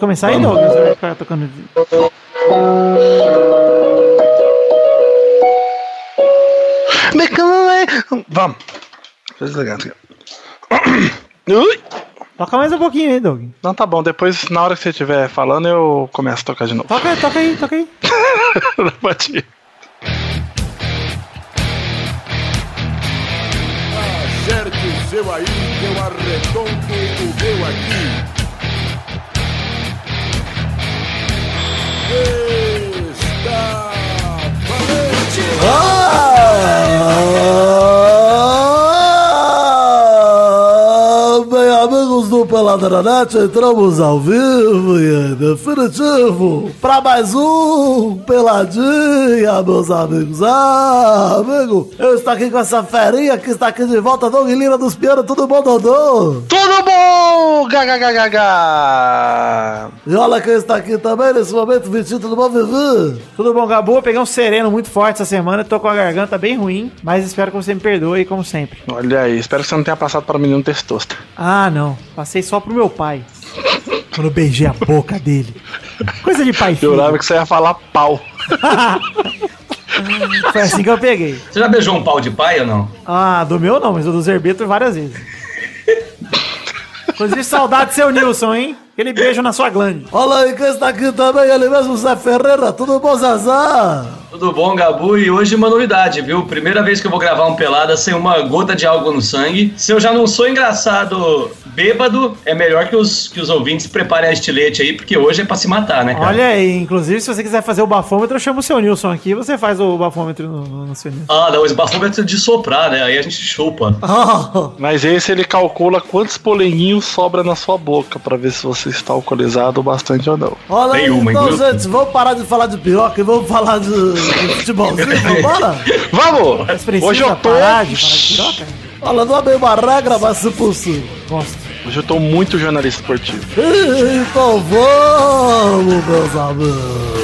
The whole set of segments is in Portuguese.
começar aí, Douglas? Você vai ficar tocando. Vamos. Deixa eu desligar aqui. Ui. Toca mais um pouquinho aí, Doug. Não, tá bom. Depois, na hora que você estiver falando, eu começo a tocar de novo. Toca, toca aí, toca aí. Pode ir. Acerte o seu aí, que eu arredondo o meu aqui. Está amigos do Peladranet, entramos ao vivo e em definitivo para mais um Peladinha, meus amigos. Ah, amigo, eu estou aqui com essa ferinha que está aqui de volta, Doug Lira dos Pianos, tudo bom, Dodô? Tudo bom? Gagagagaga. E olha quem está aqui também nesse momento, Vitinho, tudo bom, Vivi? Tudo bom, Gabu? Eu peguei um sereno muito forte essa semana, tô com a garganta bem ruim, mas espero que você me perdoe, como sempre. Olha aí, espero que você não tenha passado para o menino testosta. Ah, não. Passei só pro meu pai. Quando eu beijei a boca dele. Coisa de pai e Eu filho. jurava que você ia falar pau. Foi assim que eu peguei. Você já beijou um pau de pai ou não? Ah, do meu não, mas o do Zerbeto várias vezes. Inclusive, saudade do seu Nilson, hein? Aquele beijo na sua glande. Olha aí quem está aqui também, ele mesmo, Zé Ferreira, tudo bom, Zazá? Tudo bom, Gabu? E hoje uma novidade, viu? Primeira vez que eu vou gravar um pelada sem uma gota de algo no sangue. Se eu já não sou engraçado bêbado, é melhor que os, que os ouvintes preparem a estilete aí, porque hoje é pra se matar, né, cara? Olha aí, inclusive, se você quiser fazer o bafômetro, eu chamo o seu Nilson aqui e você faz o bafômetro no, no, no seu Nilson. Ah, não, esse bafômetro é de soprar, né? Aí a gente chupa. Ah, Mas esse ele calcula quantos polenguinhos sobra na sua boca para ver se você está alcoolizado bastante ou não. olha aí, então, hein, gente, vamos parar de falar de piroca e vamos falar de, de futebolzinho, vambora? Vamos! Mas precisa Hoje eu tô. parar de falar de piroca? Olha, não é bem uma regra, mas se possível. Gosto. Hoje eu tô muito jornalista esportivo. Então vamos, meus amigos.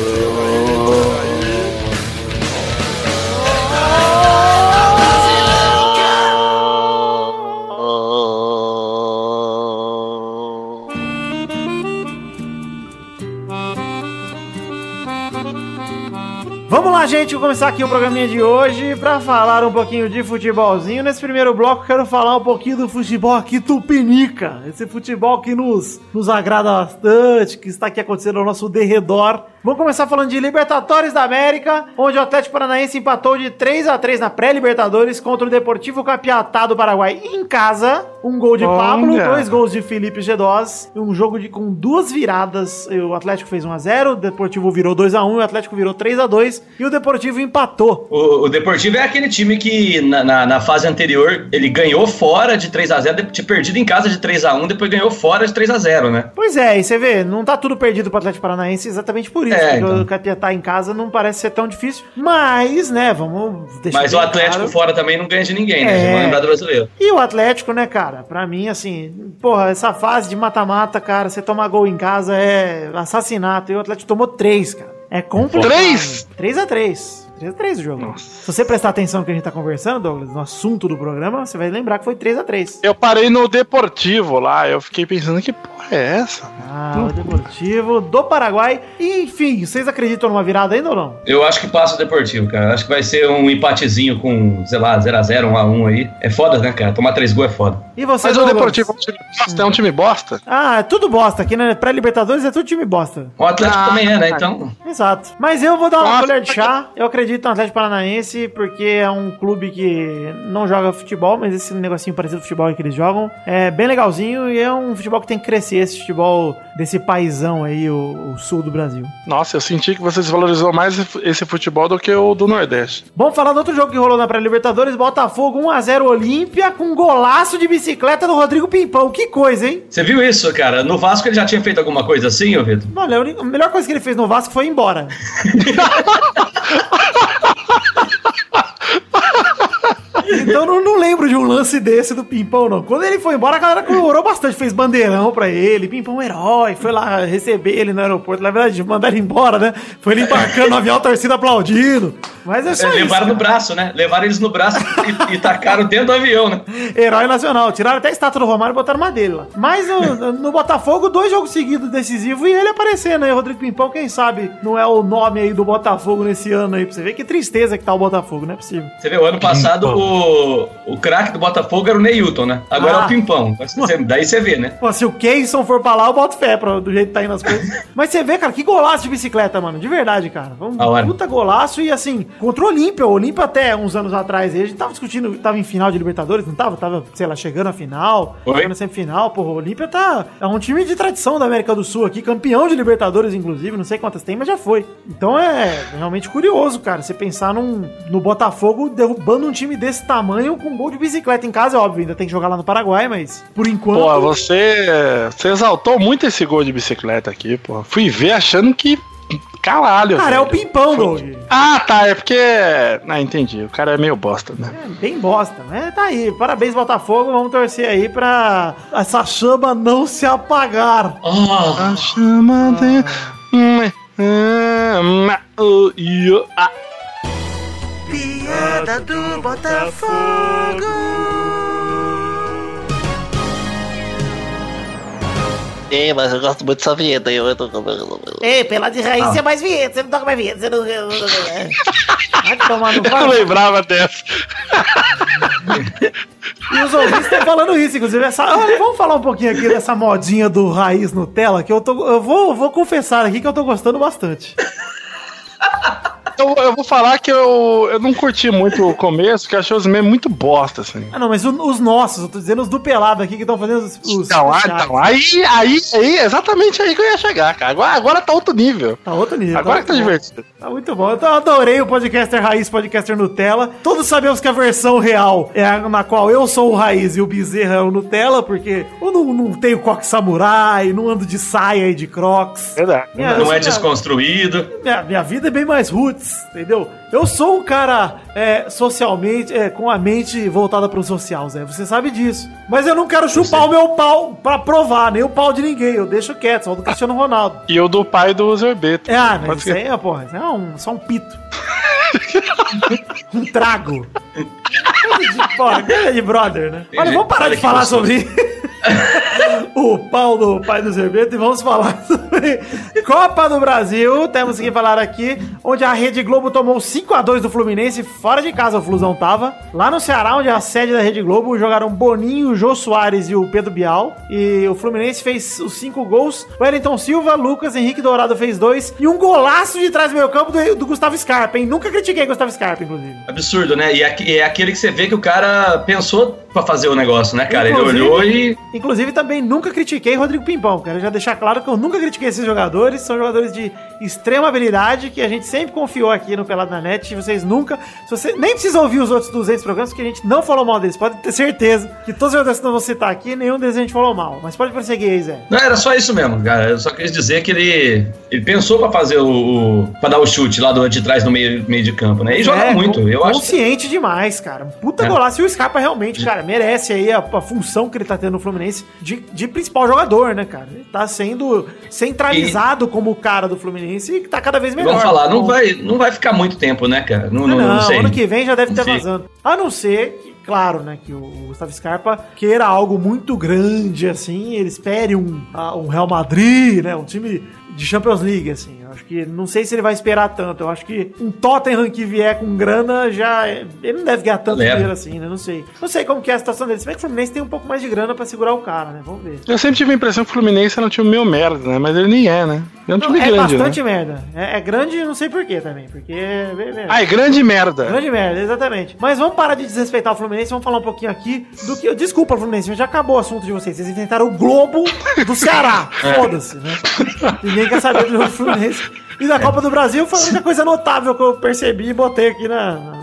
Lá, gente, vou começar aqui o programinha de hoje pra falar um pouquinho de futebolzinho. Nesse primeiro bloco, quero falar um pouquinho do futebol aqui tupinica. Esse futebol que nos, nos agrada bastante, que está aqui acontecendo ao nosso derredor. Vamos começar falando de Libertadores da América, onde o Atlético Paranaense empatou de 3 a 3 na pré-Libertadores contra o Deportivo Capiatá do Paraguai em casa. Um gol de. Pablo, dois gols de Felipe Gedós. Um jogo de, com duas viradas. O Atlético fez 1x0, o Deportivo virou 2x1 e o Atlético virou 3x2. E o Deportivo empatou. O, o Deportivo é aquele time que na, na, na fase anterior ele ganhou fora de 3x0, tinha perdido em casa de 3x1, depois ganhou fora de 3x0, né? Pois é, e você vê, não tá tudo perdido pro Atlético Paranaense exatamente por isso. É, então. o Capiatá em casa não parece ser tão difícil. Mas, né, vamos deixar. Mas o Atlético claro. fora também não ganha de ninguém, né? É. Vamos lembrar do brasileiro. E o Atlético, né, cara? Pra mim, assim, porra, essa fase de mata-mata, cara, você tomar gol em casa é assassinato. E o Atlético tomou três, cara. É complicado. Três? 3 a 3 3 a 3 o jogo. Se você prestar atenção no que a gente tá conversando, Douglas, no assunto do programa, você vai lembrar que foi 3 a 3 Eu parei no Deportivo lá, eu fiquei pensando que porra é essa? Ah, o Deportivo do Paraguai. E, enfim, vocês acreditam numa virada ainda ou não? Eu acho que passa o Deportivo, cara. Acho que vai ser um empatezinho com, sei lá, 0x0, 1x1 aí. É foda, né, cara? Tomar três gols é foda. E você, Mas o Douglas? Deportivo é um time bosta, é um time bosta? Ah, é tudo bosta. Aqui na pré-Libertadores é tudo time bosta. O Atlético Ah, também é, né? Então. Exato. Mas eu vou dar uma Nossa, colher de chá. Eu acredito no Atlético Paranaense porque é um clube que não joga futebol, mas esse negocinho parecido com futebol que eles jogam é bem legalzinho e é um futebol que tem que crescer, esse futebol desse paizão aí, o, o sul do Brasil. Nossa, eu senti que você desvalorizou mais esse futebol do que o do Nordeste. Vamos falar do outro jogo que rolou na pré-Libertadores, Botafogo 1x0 Olímpia com golaço de bicicleta do Rodrigo Pimpão. Que coisa, hein? Você viu isso, cara? No Vasco ele já tinha feito alguma coisa assim, ô Vitor? Olha, a melhor coisa que ele fez no Vasco foi ir embora. Então eu não, não lembro de um lance desse do Pimpão, não. Quando ele foi embora, a galera comemorou bastante, fez bandeirão pra ele. Pimpão um herói, foi lá receber ele no aeroporto. Na verdade, mandaram ele embora, né? Foi ele embarcando no avião, a torcida aplaudindo. Mas é só É, isso. levaram né? no braço, né? Levaram eles no braço e, e tacaram dentro do avião, né? Herói nacional. Tiraram até a estátua do Romário e botaram uma dele lá. Mas no, no Botafogo, dois jogos seguidos decisivos e ele aparecendo aí, Rodrigo Pimpão, quem sabe não é o nome aí do Botafogo nesse ano aí, pra você ver que tristeza que tá o Botafogo, não é possível. Você vê, o ano passado o, o craque do Botafogo era o Neilton, né? Agora Ah. é o Pimpão. Você- Daí você vê, né? Pô, se o Keyson for pra lá, eu boto fé pra, do jeito que tá indo as coisas. Mas você vê, cara, que golaço de bicicleta, mano. De verdade, cara. Um Da hora. puta golaço e assim, contra o Olímpia. O Olímpia até uns anos atrás, a gente tava discutindo, tava em final de Libertadores, não tava? Tava, sei lá, chegando à final, Foi. chegando sempre final. Porra, o Olímpia tá. É um time de tradição da América do Sul aqui, campeão de Libertadores, inclusive, não sei quantas tem, mas já foi. Então é realmente curioso, cara, você pensar num, no Botafogo derrubando um time desse tamanho com gol de bicicleta em casa, é óbvio, ainda tem que jogar lá no Paraguai, mas por enquanto. Pô, você, você exaltou muito esse gol de bicicleta aqui, pô. Fui ver achando que. Caralho. Cara, é o velho. pimpão, Doug. Ah, tá. É porque. Ah, entendi. O cara é meio bosta, né? É, bem bosta, né? Tá aí. Parabéns, Botafogo. Vamos torcer aí pra essa chama não se apagar. Oh, A chama de. Piada do Botafogo. É, mas eu gosto muito dessa vinheta aí. Eu tô... Ei, pela de raiz, você é mais vinheta. Você não toca mais vinheta. Você não. Vai tomar no Eu lembrava dessa. E os ouvintes estão falando isso, inclusive. Essa... Olha, vamos falar um pouquinho aqui dessa modinha do raiz Nutella, que eu tô. Eu vou, vou confessar aqui que eu tô gostando bastante. Eu, eu vou falar que eu, eu não curti muito o começo, que eu achei os memes muito bosta, assim. Ah, não, mas o- os nossos, eu tô dizendo os do pelado aqui que estão fazendo os. os Então, ah, superchats. então, aí, aí, aí, exatamente aí que eu ia chegar, cara. Agora, agora tá outro nível. Tá outro nível. Agora que tá muito bom. divertido. Tá muito bom. Eu adorei o podcaster Raiz, podcaster Nutella. Todos sabemos que a versão real é a na qual eu sou o Raiz e o Bezerra é o Nutella, porque eu não, não tenho coque samurai, não ando de saia e de crocs. Verdade. Minha- não é minha- desconstruído. Minha, minha vida é bem mais roots, entendeu? Eu sou um cara é, socialmente, é, com a mente voltada pro social, Zé. Você sabe disso. Mas eu não quero chupar o meu pau pra provar, nem o pau de ninguém. Eu deixo quieto, só o do Cristiano Ronaldo. E o do pai do Zerbeto. É, ah, mas Pode isso ser. aí é, porra, isso é um, só um pito. um trago. Porra, de brother, né? Olha, vamos parar de falar sobre o pau do pai do Zerbeto e vamos falar sobre Copa do Brasil. Temos que falar aqui, onde a Rede Globo tomou 5x2 do Fluminense, fora de casa o Flusão tava. Lá no Ceará, onde é a sede da Rede Globo, jogaram Boninho, Jô Soares e o Pedro Bial. E o Fluminense fez os cinco gols. O Wellington Silva, Lucas, Henrique Dourado fez dois. E um golaço de trás do meio campo do, do Gustavo Scarpa, hein? Nunca critiquei Gustavo Scarpa, inclusive. Absurdo, né? E é, aquele que você vê que o cara pensou pra fazer o negócio, né, cara? Inclusive- Ele olhou e. Inclusive, também nunca critiquei Rodrigo Pimpão. Quero já deixar claro que eu nunca critiquei esses jogadores. São jogadores de extrema habilidade que a gente sempre aqui no Pelado na Net. E vocês nunca. Se você nem precisa ouvir os outros 200 programas, porque a gente não falou mal deles. Pode ter certeza que todos os jogadores que eu vou citar aqui, nenhum deles a gente falou mal. Mas pode prosseguir aí, Zé. Não, era só isso mesmo, cara. Eu só quis dizer que ele, ele pensou pra fazer o. o pra dar o chute lá do de trás no meio, meio de campo, né? E joga É, muito. Eu acho. Consciente demais, cara. Puta É. golaço. E o Scarpa realmente, cara, merece aí a, a função que ele tá tendo no Fluminense de, de principal jogador, né, cara? Ele tá sendo centralizado como o cara do Fluminense e tá cada vez melhor. Vamos falar, não Então, vai, não vai ficar muito tempo, né, cara? Não, Ah, não, não, não sei. ano que vem já deve sei. vazando. A não ser que, claro, né, que o Gustavo Scarpa queira algo muito grande, assim, ele espere um, ah, um Real Madrid, né, um time de Champions League, assim. Eu acho que, não sei se ele vai esperar tanto. Eu acho que um Tottenham que vier com grana já... é- Ele não deve ganhar tanto Leva. dinheiro assim, né, não sei. Não sei como que é a situação dele. Se bem que o Fluminense tem um pouco mais de grana pra segurar o cara, né, vamos ver. Eu sempre tive a impressão que o Fluminense era um time meio merda, né? Mas ele nem é, né? É um Não, time é grande, bastante né? merda. É, é grande, não sei porquê também, porque... é. Ah, é grande merda. Grande merda, exatamente. Mas vamos parar de desrespeitar o Fluminense, vamos falar um pouquinho aqui do que. Desculpa, Fluminense, já acabou o assunto de vocês. Vocês inventaram o Globo do Ceará. Foda-se, né? Ninguém quer saber do jogo do Fluminense. E da Copa do Brasil foi a única coisa notável que eu percebi e botei aqui na.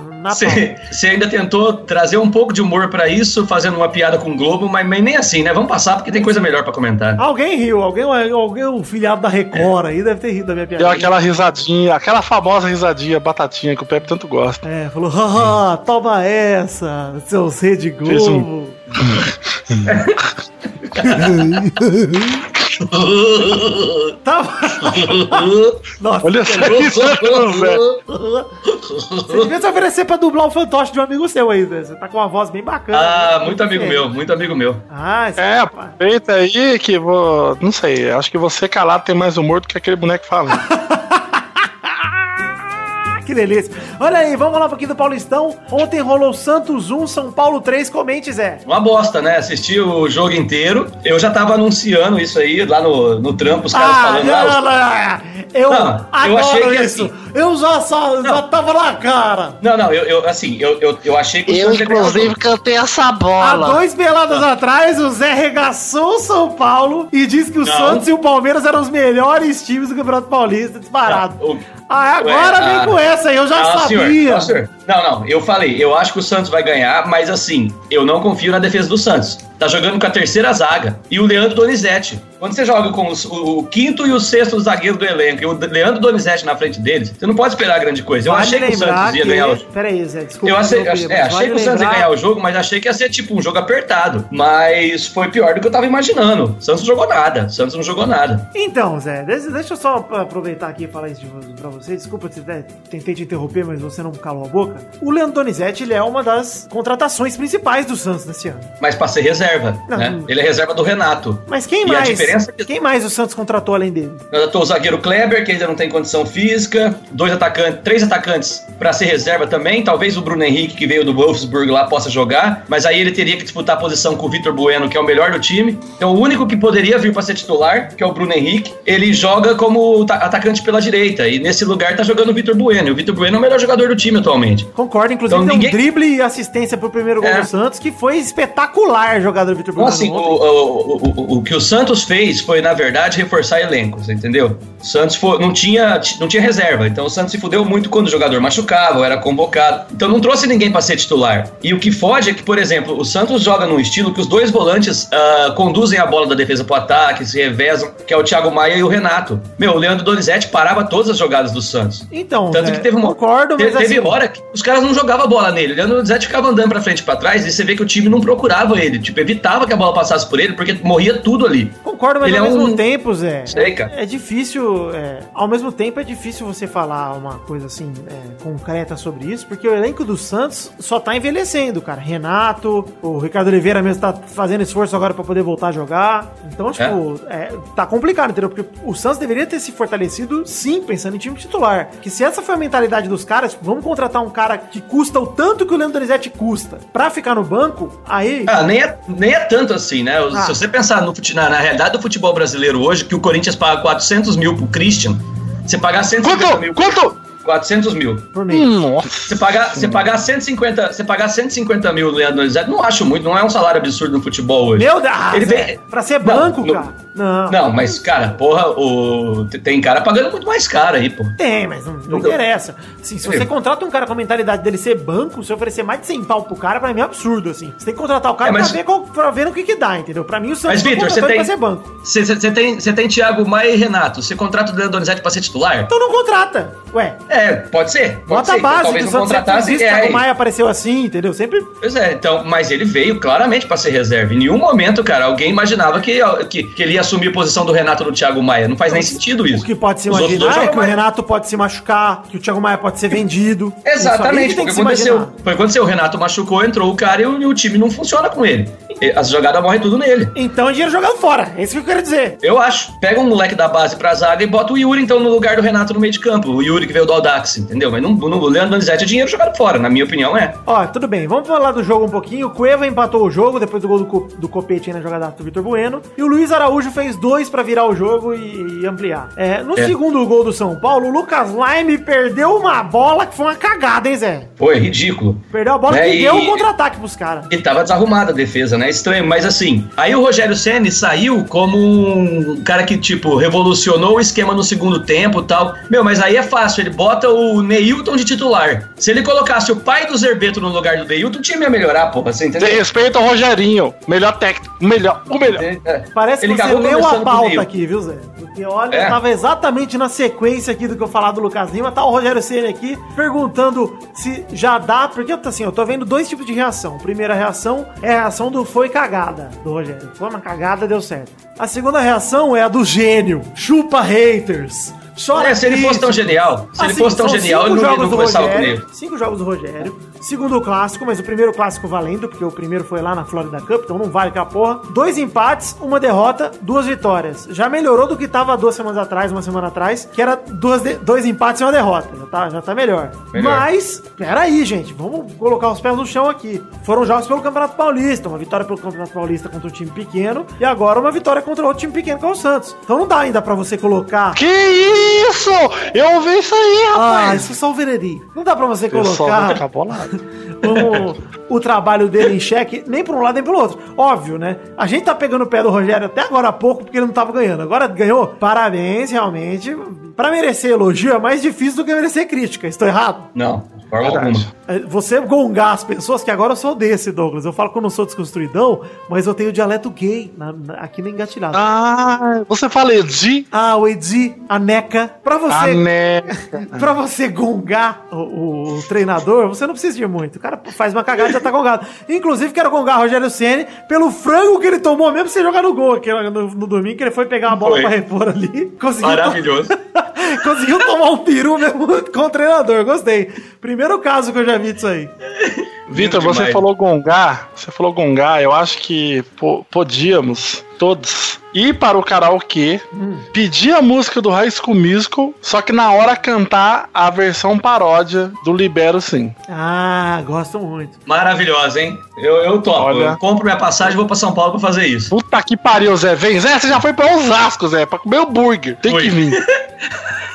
Você ainda tentou trazer um pouco de humor pra isso, fazendo uma piada com o Globo, mas, mas nem assim, né? Vamos passar porque tem coisa melhor pra comentar. Alguém riu, alguém, alguém, um filiado da Record aí deve ter rido da minha piada. Deu aquela risadinha, aquela famosa risadinha, batatinha que o Pepe tanto gosta. É, falou, haha, toma essa, seus Rede Fez um- Tava... Nossa, Olha só isso, velho. você devia se oferecer pra dublar o fantoche de um amigo seu aí. Você tá com uma voz bem bacana. Ah, muito amigo meu, muito amigo meu. Ah, É, aproveita aí que vou. Não sei, acho que você calado tem mais humor do que aquele boneco falando. Ah, que delícia. Olha aí, vamos lá um pouquinho do Paulistão. Ontem rolou Santos 1, São Paulo 3. Comente, Zé. Uma bosta, né? Assisti o jogo inteiro. Eu já tava anunciando isso aí lá no, no trampo, os caras Ah, falando lá. não, os- não, não. Eu Não, eu achei que isso. assim- Eu já, já tava na cara. Não, não, eu, eu assim, eu, eu, eu achei que o Eu, inclusive, cantei essa Há bola. dois peladas atrás, o Zé regaçou o São Paulo e disse que o Não. Santos e o Palmeiras eram os melhores times do Campeonato Paulista, disparado. Não, o- Ah, agora Ué, vem ah, com essa aí, eu já senhor, sabia. não, senhor. Não, não, eu falei, eu acho que o Santos vai ganhar, mas assim, eu não confio na defesa do Santos. Tá jogando com a terceira zaga e o Leandro Donizete. Quando você joga com os- o, o quinto e o sexto zagueiro do elenco e o Leandro Donizete na frente deles, você não pode esperar grande coisa. Eu Vale achei que o Santos ia que- ganhar o jogo. Pera aí, Zé, desculpa. Eu achei, é, achei vale que o Santos ia lembrar- ganhar o jogo, mas achei que ia ser tipo um jogo apertado. Mas foi pior do que eu tava imaginando. O Santos não jogou nada. O Santos não jogou nada. Então, Zé, deixa, eu só aproveitar aqui e falar isso de, pra você. Desculpa, né, tentei te interromper, mas você não calou a boca. O Leandro Donizete, ele é uma das contratações principais do Santos nesse ano. Mas pra ser reserva, Não. né? Ele é reserva do Renato. Mas quem E a mais? diferença é que- Quem mais o Santos contratou além dele? Contratou o zagueiro Kleber, que ainda não tem condição física. Dois atacantes, três atacantes pra ser reserva também. Talvez o Bruno Henrique, que veio do Wolfsburg lá, possa jogar. Mas aí ele teria que disputar a posição com o Vitor Bueno, que é o melhor do time. Então o único que poderia vir pra ser titular, que é o Bruno Henrique, ele joga como ta- atacante pela direita. E nesse lugar tá jogando o Vitor Bueno. E o Vitor Bueno é o melhor jogador do time atualmente. Concordo, inclusive Então, deu ninguém- um drible e assistência pro primeiro gol É. do Santos, que foi espetacular a jogada do Vitor Então, Bueno. assim, o, o, o, o- o que o Santos fez foi, na verdade, reforçar elencos, entendeu? O Santos foi- não, tinha, não tinha reserva, então o Santos se fudeu muito quando o jogador machucava, ou era convocado. Então não trouxe ninguém pra ser titular. E o que fode é que, por exemplo, o Santos joga num estilo que os dois volantes ah, conduzem a bola da defesa pro ataque, se revezam, que é o Thiago Maia e o Renato. Meu, o Leandro Donizete parava todas as jogadas do Santos. Então, Tanto Zé, que teve uma. concordo, teve, mas teve assim, hora que os caras não jogavam bola nele. O Leandro Donizete ficava andando pra frente e pra trás e você vê que o time não procurava ele. Tipo, evitava que a bola passasse por ele, porque morria tudo ali. Concordo, mas Ele ao é mesmo um- tempo, Zé. Sei, cara. É difícil. é, ao mesmo tempo, é difícil você falar uma coisa assim é, concreta sobre isso, porque o elenco do Santos só tá envelhecendo, cara. Renato, o Ricardo Oliveira mesmo tá fazendo esforço agora pra poder voltar a jogar. Então, tipo, é, tá complicado, entendeu? Porque o Santos deveria ter se fortalecido, sim, pensando em time titular. Que se essa foi a mentalidade dos caras, tipo, vamos contratar um cara que custa o tanto que o Leandro Donizete custa pra ficar no banco, aí. Ah, nem é, nem é tanto assim, né? Ah. Se você pensar no, fute- na, na realidade do futebol brasileiro hoje, que o Corinthians paga 400 mil pro Christian, você pagar 150 Quanto? mil. Quanto? 400 mil. Por mês. Nossa. Você pagar, você pagar 150, você pagar 150 mil no Leandro Donizete, não acho muito, não é um salário absurdo no futebol hoje. Meu Deus! ah, Ele Zé, vem- Pra ser Não, banco, no- cara. Não. Não, mas, cara, porra, o... tem cara pagando muito mais caro aí, pô. Tem, mas não, não Não. interessa. Assim, se você É. contrata um cara com a mentalidade dele ser banco, se oferecer mais de 100 pau pro cara, pra mim é absurdo, assim. Você tem que contratar o cara É, mas- pra, ver qual, pra ver no que que dá, entendeu? Pra mim o Santos Mas, não Vitor, você tem- pra ser banco. Você você tem, você tem Thiago Maia e Renato. Você contrata o Leandro Donizete pra ser titular? Então não contrata. Ué, É, pode ser. Pode bota ser. a Então, base, que talvez o não contratasse. é, Thiago Maia apareceu assim, entendeu? Sempre... Pois é, então, mas ele veio claramente pra ser reserva. Em nenhum momento, cara, alguém imaginava que, que, que ele ia assumir a posição do Renato no Thiago Maia. Não faz nem sentido O isso. que pode se Os imaginar é que o. Renato pode se machucar, que o Thiago Maia pode ser vendido. Exatamente, tem porque que aconteceu. Foi aconteceu, o Renato machucou, entrou o cara e o, e o time não funciona com ele. As jogadas morrem tudo nele. Então é dinheiro jogado fora. É isso que eu quero dizer. Eu acho. Pega um moleque da base pra zaga e bota o Yuri, então, no lugar do Renato no meio de campo. O Yuri que veio do Audax, entendeu? Mas não, não, o Leandro Donizete é dinheiro jogado fora, na minha opinião, é. Ó, tudo bem, vamos falar do jogo um pouquinho. O Cueva empatou o jogo depois do gol do, do Copete aí na jogada do Vitor Bueno. E o Luiz Araújo fez dois pra virar o jogo e, e ampliar. É, no É. segundo gol do São Paulo, o Lucas Laime perdeu uma bola que foi uma cagada, hein, Zé? É ridículo. Perdeu a bola É, que e- deu o contra-ataque pros caras. E tava desarrumada a defesa, né? É estranho, mas assim, aí o Rogério Ceni saiu como um cara que, tipo, revolucionou o esquema no segundo tempo e tal. Meu, mas aí é fácil, ele bota o Neilton de titular. Se ele colocasse o pai do Zerbeto no lugar do Neilton, o time ia melhorar, porra, você Tem entendeu? respeito ao Rogerinho. Melhor técnico. O melhor. O melhor. É. Parece Ele que você leu a o pauta aqui, viu, Zé? Porque olha, É. tava exatamente na sequência aqui do que eu falar do Lucas Lima. Tá o Rogério Ceni aqui perguntando se já dá. Porque assim, eu tô vendo dois tipos de reação. A primeira reação é a reação do foi cagada do Rogério. Foi uma cagada, deu certo. A segunda reação é a do gênio. Chupa haters. Chora É, se ele fosse tão genial, se ele Assim, fosse tão genial, ele não, não conversava Rogério, comigo. Cinco jogos do Rogério. Segundo clássico, mas o primeiro clássico valendo, porque o primeiro foi lá na Florida Cup, então não vale aquela porra. Dois empates, uma derrota, duas vitórias. Já melhorou do que tava duas semanas atrás, uma semana atrás, que era duas de- dois empates e uma derrota. Já tá, já tá melhor. Melhor. Mas, peraí, gente, vamos colocar os pés no chão aqui. Foram jogos pelo Campeonato Paulista, uma vitória pelo Campeonato Paulista contra um time pequeno, e agora uma vitória contra outro time pequeno, que é o Santos. Então não dá ainda pra você colocar Que isso? Eu ouvi isso aí, ah, rapaz. isso é só o veredi. Não dá pra você pessoal colocar fica bolado. O, o trabalho dele em xeque, nem pra um lado nem pelo outro. Óbvio, né? A gente tá pegando o pé do Rogério até agora há pouco, porque ele não tava ganhando. Agora ganhou. Parabéns, realmente. Pra merecer elogio é mais difícil do que merecer crítica. Estou errado? Não, É, Você gongar as pessoas, que agora eu sou desse, Douglas. Eu falo que eu não sou desconstruidão, mas eu tenho dialeto gay na- na- aqui na engatilhado. Ah, você fala Edi? Ah, o Edi, a Neca. Pra você Ah, né? pra você gongar o, o- o treinador, você não precisa de muito. O cara faz uma cagada e já tá gongado. Inclusive, quero gongar o Rogério Ceni pelo frango que ele tomou mesmo sem jogar no gol aqui no, no domingo, que ele foi pegar a bola Foi. pra repor ali. Conseguiu Maravilhoso. Conseguiu tomar um peru mesmo com o treinador, gostei. Primeiro caso que eu já vi disso aí. Vitor, você demais. falou gongar. Você falou gongar. Eu acho que po- podíamos, todos, ir para o karaokê, pedir a música do High School Musical, só que na hora cantar a versão paródia do Libero Sim. Ah, gosto muito. Maravilhosa, hein? Eu, eu topo. Olha. Eu compro minha passagem e vou pra São Paulo pra fazer isso. Puta que pariu, Zé. Vem, Zé, você já foi pra Osasco, Zé, pra comer o burger. Tem Fui. que vir.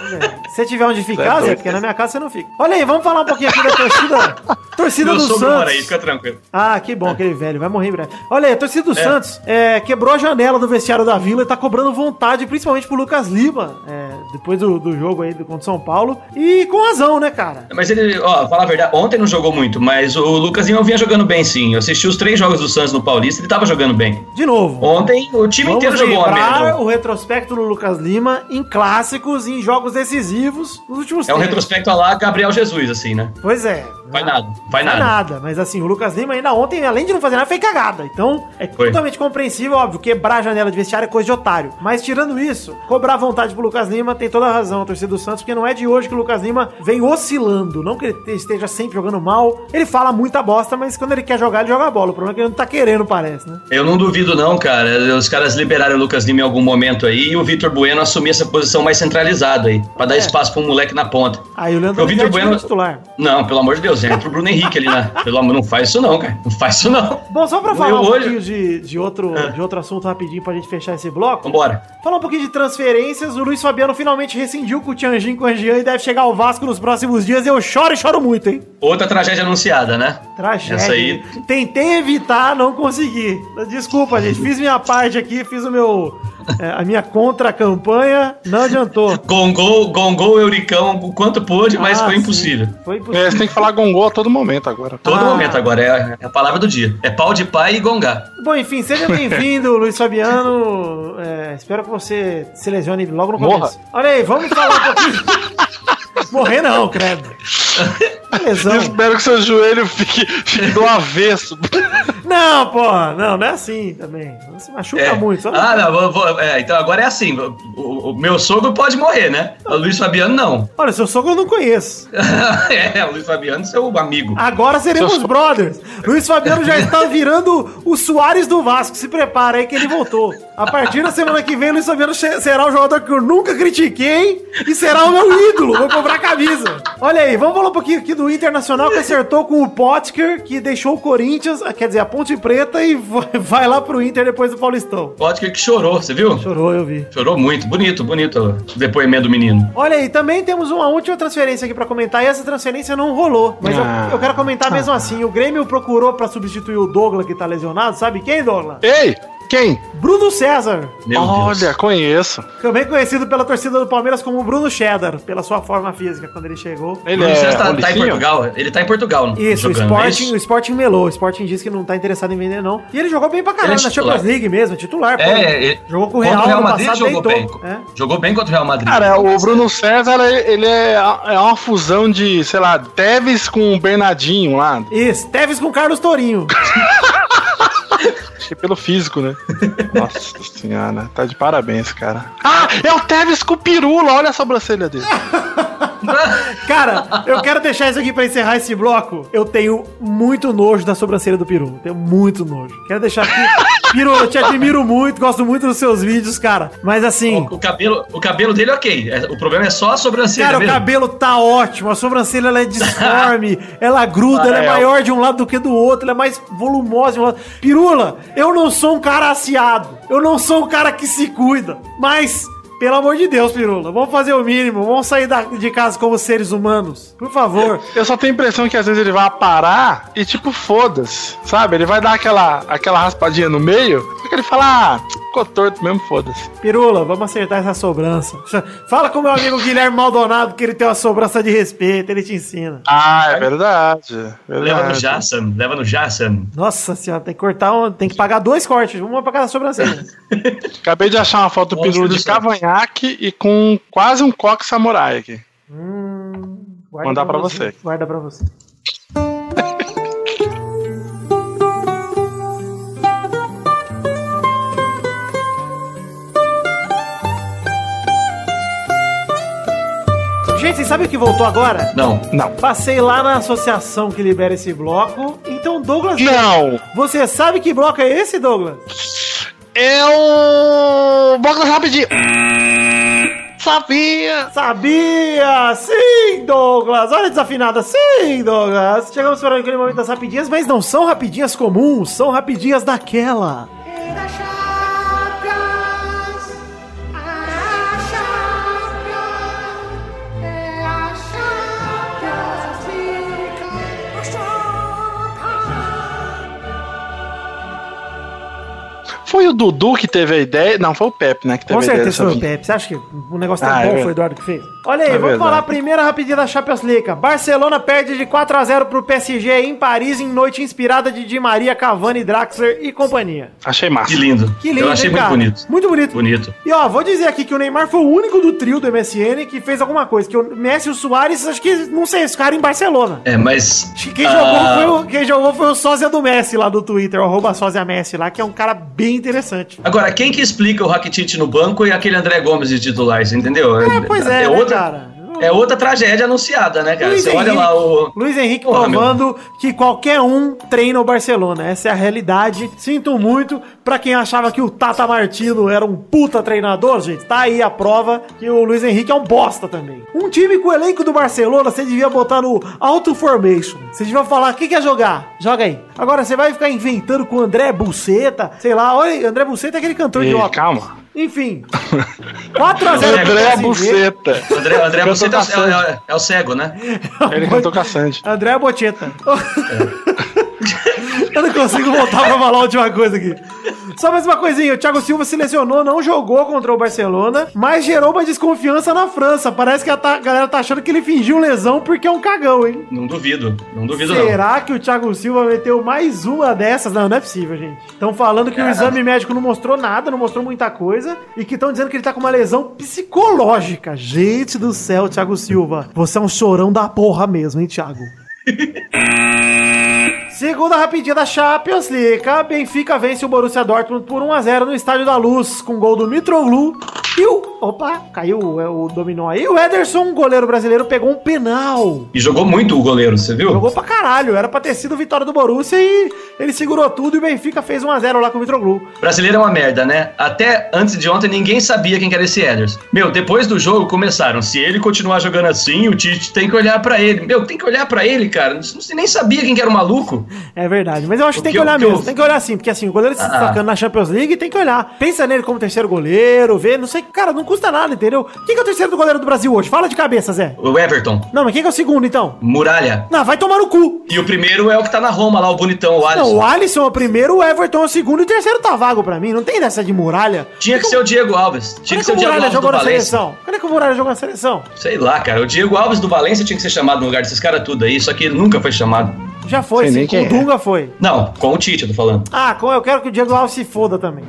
Se você tiver onde ficar, Zé porque na minha casa você não fica. Olha aí, vamos falar um pouquinho aqui da torcida. Torcida Meu do Santos. mora aí, fica tranquilo. Ah, que bom, aquele velho, vai morrer em breve. Olha aí, a torcida do Santos é, quebrou a janela do vestiário da Vila e tá cobrando vontade, principalmente pro Lucas Lima, é, depois do, do jogo aí contra o São Paulo. E com razão, né, cara? Mas ele, ó, falar a verdade, ontem não jogou muito, mas o Lucas Lima vinha jogando bem sim. Eu assisti os três jogos do Santos no Paulista, ele tava jogando bem. De novo. Ontem o time Vamos inteiro jogou lembrar merda. o retrospecto do Lucas Lima em clássicos e em jogos decisivos nos últimos É um tempos. retrospecto a lá Gabriel Jesus, assim, né? Pois é. Vai nada, vai é nada. nada, mas assim, o Lucas Lima ainda ontem, além de não fazer nada, fez cagada. Então, é Foi. totalmente compreensível, óbvio, quebrar a janela de vestiário é coisa de otário. Mas tirando isso, cobrar vontade pro Lucas Lima tem toda a razão, a torcida do Santos, porque não é de hoje que o Lucas Lima vem oscilando. Não que ele esteja sempre jogando mal, ele fala muita bosta, mas quando ele quer jogar, ele joga a bola. O problema é que ele não tá querendo, parece, né? Eu não duvido, não, cara. Os caras liberaram o Lucas Lima em algum momento aí e o Vitor Bueno assumir essa posição mais centralizada aí, pra dar É. espaço pro moleque na ponta. Aí o Leandro O Vitor Olivetti Bueno- é titular. Não, pelo amor de Deus, entra pro Bruno Henrique ali, né? Pelo amor, não faz isso não, cara. Não faz isso não. Bom, só pra falar Eu um hoje- pouquinho de, de, outro, É. de outro assunto rapidinho pra gente fechar esse bloco. Vambora. Falar um pouquinho de transferências, o Luiz Fabiano finalmente rescindiu com o Tianjin Jean e deve chegar ao Vasco nos próximos dias. Eu choro e choro muito, hein? Outra tragédia anunciada, né? Tragédia. Essa aí. Tentei evitar, não consegui. Desculpa, gente. Fiz minha parte aqui, fiz o meu. É, a minha contra-campanha, não adiantou. Gongou, gongou o Euricão o quanto pôde, mas Ah, foi sim. impossível. Foi É, impossível. você tem que falar gongô a todo momento agora. Todo Ah. momento agora, é, é a palavra do dia. É pau de pai e gongar. Bom, enfim, seja bem-vindo, Luiz Fabiano. É, espero que você se lesione logo no Morra. começo. Olha aí, vamos falar um pouquinho. Morrer não, credo. Lesão. Eu espero que seu joelho fique, fique do avesso. Não, porra, não, não é assim também. Não se machuca É. muito. Ah, não, vou- vou- é, então agora é assim. O, o- o meu sogro pode morrer, né? O Luiz Fabiano não. Olha, seu sogro eu não conheço. é, o Luiz Fabiano, seu amigo. Agora seremos Seu- brothers. Luiz Fabiano já está virando o Soares do Vasco. Se prepara aí que ele voltou. A partir da semana que vem, o Luiz Fabiano será o jogador que eu nunca critiquei e será o meu ídolo. Vou comprar camisa. Olha aí, vamos falar um pouquinho aqui do Internacional que acertou com o Potker, que deixou o Corinthians, ah, quer dizer, a Ponte Preta e vai- lá pro Inter depois do Paulistão. Pode que chorou, você viu? Chorou, eu vi. Chorou muito, bonito, bonito o depoimento do menino. Olha aí, também temos uma última transferência aqui pra comentar e essa transferência não rolou. Mas eu- Ah. eu, quero comentar mesmo assim. O Grêmio procurou pra substituir o Douglas que tá lesionado. Sabe quem, Douglas? Ei, quem? Bruno César. Meu Olha, Deus. conheço. Também conhecido pela torcida do Palmeiras como Bruno Cheddar, pela sua forma física quando ele chegou. Ele Bruno é César tá, tá em? Portugal? Ele tá em Portugal. Isso, o jogando, é Sporting, isso? o Sporting melou. O Sporting disse que não tá interessado em vender, não. E ele jogou bem pra caralho é na. Champions League mesmo, titular. pô. É, ele, Jogou com o contra Real, o Real Madrid passado, jogou deitou. bem. É. Jogou bem contra o Real Madrid. Cara, o Bruno César, ele é, é uma fusão de, sei lá, Teves com o Bernardinho lá. Isso, Teves com Carlos Tourinho. Que pelo físico, né? Nossa senhora, tá de parabéns, cara. Ah, é o Teves com o Pirula, olha a sobrancelha dele. Cara, eu quero deixar isso aqui pra encerrar esse bloco. Eu tenho muito nojo da sobrancelha do Peru. Tenho muito nojo. Quero deixar aqui. Peru, eu te admiro muito, gosto muito dos seus vídeos, cara. Mas assim. O, o cabelo, o cabelo dele, ok. É, O problema é só a sobrancelha Cara, o mesmo. cabelo tá ótimo, a sobrancelha ela é disforme, ela gruda, Ah, ela é é, maior de um lado do que do outro, ela é mais volumosa de um lado. Pirula, eu não sou um cara aciado, eu não sou um cara que se cuida, mas, pelo amor de Deus, Pirula, vamos fazer o mínimo, vamos sair da- de casa como seres humanos, por favor. Eu só tenho a impressão que às vezes ele vai parar e tipo, foda-se, sabe? Ele vai dar aquela, aquela raspadinha no meio, só que ele fala, ah, ficou torto mesmo, foda-se. Pirula, vamos acertar essa sobrança. Fala com meu amigo Guilherme Maldonado que ele tem uma sobrança de respeito, ele te ensina. Ah, é verdade. Leva no verdade. Jassam, leva no Jassam. Nossa senhora, tem que cortar, um, tem que pagar dois cortes, uma pra cada sobrancelha. Acabei de achar uma foto do Pirula de cavanhaque e com quase um coque samurai aqui. Guarda Mandar pra você. Guarda pra você. Gente, vocês sabem o que voltou agora? Não. Não. Passei lá na associação que libera esse bloco. Então, Douglas, Não! você sabe que bloco é esse, Douglas? É o. Bota rapidinho! Sabia! Sabia! Sim, Douglas! Olha a desafinada! Sim, Douglas! Chegamos para aquele momento das rapidinhas, mas não são rapidinhas comuns, são rapidinhas daquela. É Foi o Dudu que teve a ideia. Não, foi o Pepe, né? Que teve Com a ideia certeza foi o. Pepe. Você acha que o negócio tão Ah, é bom verdade. foi o Eduardo que fez? Olha aí, É vamos verdade. falar a primeira rapidinha da Champions League. Barcelona perde de 4 a 0 pro PSG em Paris em noite inspirada de Di Maria, Cavani, Draxler e companhia. Achei massa. Que lindo. Que lindo, Eu achei hein, muito cara? bonito. Muito bonito. Bonito. E ó, vou dizer aqui que o Neymar foi o único do trio do MSN que fez alguma coisa. Que o Messi e o Soares, acho que, não sei, esse cara em Barcelona. É, mas. Acho que Quem, ah, jogou foi o, quem jogou foi o sósia do Messi lá do Twitter, o arroba sósia Messi lá, que é um cara bem interessante. Agora, quem que explica o Rakitic no banco e aquele André Gomes de titular, você entendeu? É, pois é, né, outra, cara? É outra tragédia anunciada, né, cara? Luiz Você olha Henrique- lá o. Luiz Henrique Porra, meu. provando que qualquer um treina o Barcelona. Essa é a realidade. Sinto muito pra quem achava que o Tata Martino era um puta treinador, gente. Tá aí a prova que o Luiz Henrique é um bosta também. Um time com o elenco do Barcelona, você devia botar no Auto Formation. Você devia falar, o que quer jogar? Joga aí. Agora você vai ficar inventando com o André Buceta, sei lá. Olha, André Buceta é aquele cantor de Ei, óculos. calma. Enfim. 4x0 André Buceta. André, André você é, é é o cego, né? Ele cantou Sandy. André Bocheta. Eu não consigo voltar pra falar a última coisa aqui. Só mais uma coisinha, o Thiago Silva se lesionou, não jogou contra o Barcelona, mas gerou uma desconfiança na França. Parece que a, ta- a galera tá achando que ele fingiu lesão porque é um cagão, hein? Não duvido. Não duvido, não. Será que o Thiago Silva meteu mais uma dessas? Não, não é possível, gente. Estão falando que o exame médico não mostrou nada, não mostrou muita coisa, e que estão dizendo que ele tá com uma lesão psicológica. Gente do céu, Thiago Silva. Você é um chorão da porra mesmo, hein, Thiago? Segunda rapidinha da Champions League. A Benfica vence o Borussia Dortmund por 1x0 no Estádio da Luz, com gol do Mitroglou. E o Opa, caiu é, o dominó aí. O Ederson, goleiro brasileiro, pegou um penal. E jogou muito o goleiro, você viu? Jogou pra caralho. Era pra ter sido vitória do Borussia e ele segurou tudo e o Benfica fez 1x0 lá com o Mitroglou. Brasileiro é uma merda, né? Até antes de ontem ninguém sabia quem que era esse Ederson. Meu, depois do jogo começaram. Se ele continuar jogando assim, o Tite tem que olhar pra ele. Meu, tem que olhar pra ele, cara. Você nem sabia quem que era o maluco. É verdade. Mas eu acho que tem O que que olhar mesmo. Tem que olhar sim, porque assim, o goleiro se Ah. destacando na Champions League tem que olhar. Pensa nele como terceiro goleiro, vê, não sei. Cara, não custa nada, entendeu? Quem que é o terceiro do goleiro do Brasil hoje? Fala de cabeça, Zé. O Everton. Não, mas quem que é o segundo, então? Muralha. Não, vai tomar no cu. E o primeiro é o que tá na Roma lá, o bonitão, o Não, Alisson. o Alisson é o primeiro, o Everton é o segundo e o terceiro tá vago pra mim. Não tem dessa de muralha. Tinha que ser o Diego Alves. Tinha que é ser que o Diego Alves do jogou na Valência. seleção? Quando é que o Muralha jogou na seleção? Sei lá, cara. O Diego Alves do Valência tinha que ser chamado no lugar desses caras tudo aí, só que ele nunca foi chamado. Já foi, sim. nem quem O é. Dunga foi. Não, com o Tite, eu tô falando. Ah, com- eu quero que o Diego Alves se foda também.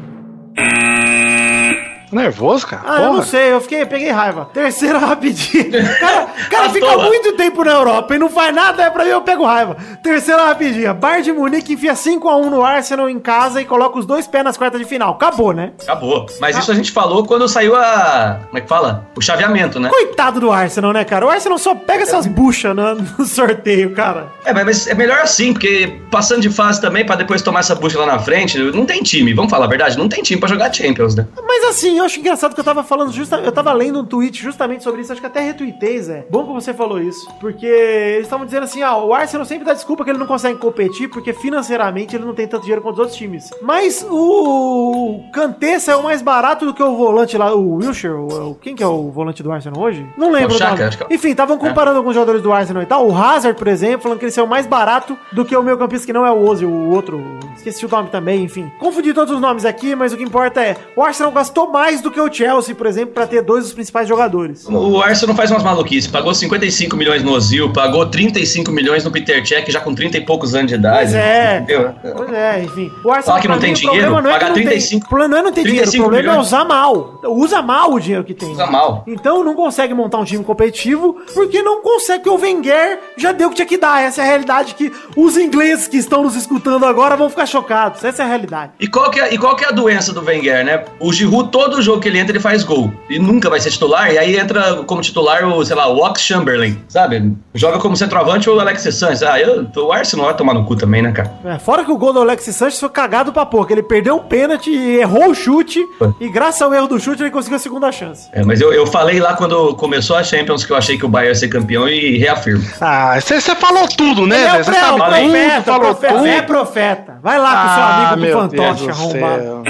Nervoso, cara? Ah, eu não sei, eu fiquei, peguei raiva. Terceira rapidinho. Cara, cara fica toa. muito tempo na Europa e não faz nada, é pra mim, eu pego raiva. Terceira rapidinha. Bayern de Munique enfia 5x1 no Arsenal em casa e coloca os dois pés nas quartas de final. Acabou, né? Acabou. Mas isso a gente falou quando saiu a. Como é que fala? O chaveamento, né? Coitado do Arsenal, né, cara? O Arsenal só pega essas buchas no, no sorteio, cara. É, mas- mas é melhor assim, porque passando de fase também, pra depois tomar essa bucha lá na frente, não tem time, vamos falar a verdade, não tem time pra jogar Champions, né? Mas assim, eu acho engraçado que eu tava falando justa, eu tava lendo um tweet justamente sobre isso, acho que até retuitei, Zé. Bom que você falou isso, porque eles estavam dizendo assim, ah, o Arsenal sempre dá desculpa que ele não consegue competir porque financeiramente ele não tem tanto dinheiro quanto os outros times. Mas o Kanté saiu mais barato do que o volante lá, o Wilshere, o, o- quem que é o volante do Arsenal hoje? Não lembro É o Xhaka, nome. acho que é o- Enfim, estavam comparando alguns jogadores do Arsenal e tal, o Hazard, por exemplo, falando que ele saiu mais barato do que o meu campista que não é o Ozil, o outro, esqueci o nome também, enfim. Confundi todos os nomes aqui, mas o que importa é, o Arsenal gastou mais do que o Chelsea, por exemplo, pra ter dois dos principais jogadores. O Arsenal faz umas maluquices, pagou 55 milhões no Ozil, pagou 35 milhões no Peter Cech, já com 30 e poucos anos de idade. Pois é. Entendeu? Pois é, enfim. O Arsenal Fala que não tem dinheiro, não é pagar não tem- 35 O problema não é não ter dinheiro, o 35 problema é milhões. usar mal. Usa mal o dinheiro que tem. Usa mal. Então não consegue montar um time competitivo porque não consegue, porque o Wenger já deu o que tinha que dar. Essa é a realidade que os ingleses que estão nos escutando agora vão ficar chocados. Essa é a realidade. E qual, que é, e qual que é a doença do Wenger, né? O Giroud, todo jogo que ele entra, ele faz gol. E nunca vai ser titular, e aí entra como titular o, sei lá, o Ox Chamberlain, sabe? Joga como centroavante o Alexis Sanchez. Ah, eu, o Arsenal vai tomar no cu também, né, cara? É, fora que o gol do Alexis Sanches foi cagado pra pouco. Ele perdeu o pênalti, errou o chute e graças ao erro do chute ele conseguiu a segunda chance. É, mas eu, eu falei lá quando começou a Champions que eu achei que o Bayern ia ser campeão e reafirmo. Ah, você falou tudo, né, é Você sabe tudo, profeta, falou profeta, tudo. é profeta. Vai lá com seu Ah, amigo meu com fantoche Deus do arrombado. céu.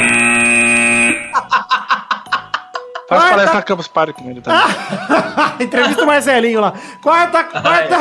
Faz Quarta- palestra Campus Party com ele também. Entrevista o Marcelinho lá. Quarta, quarta.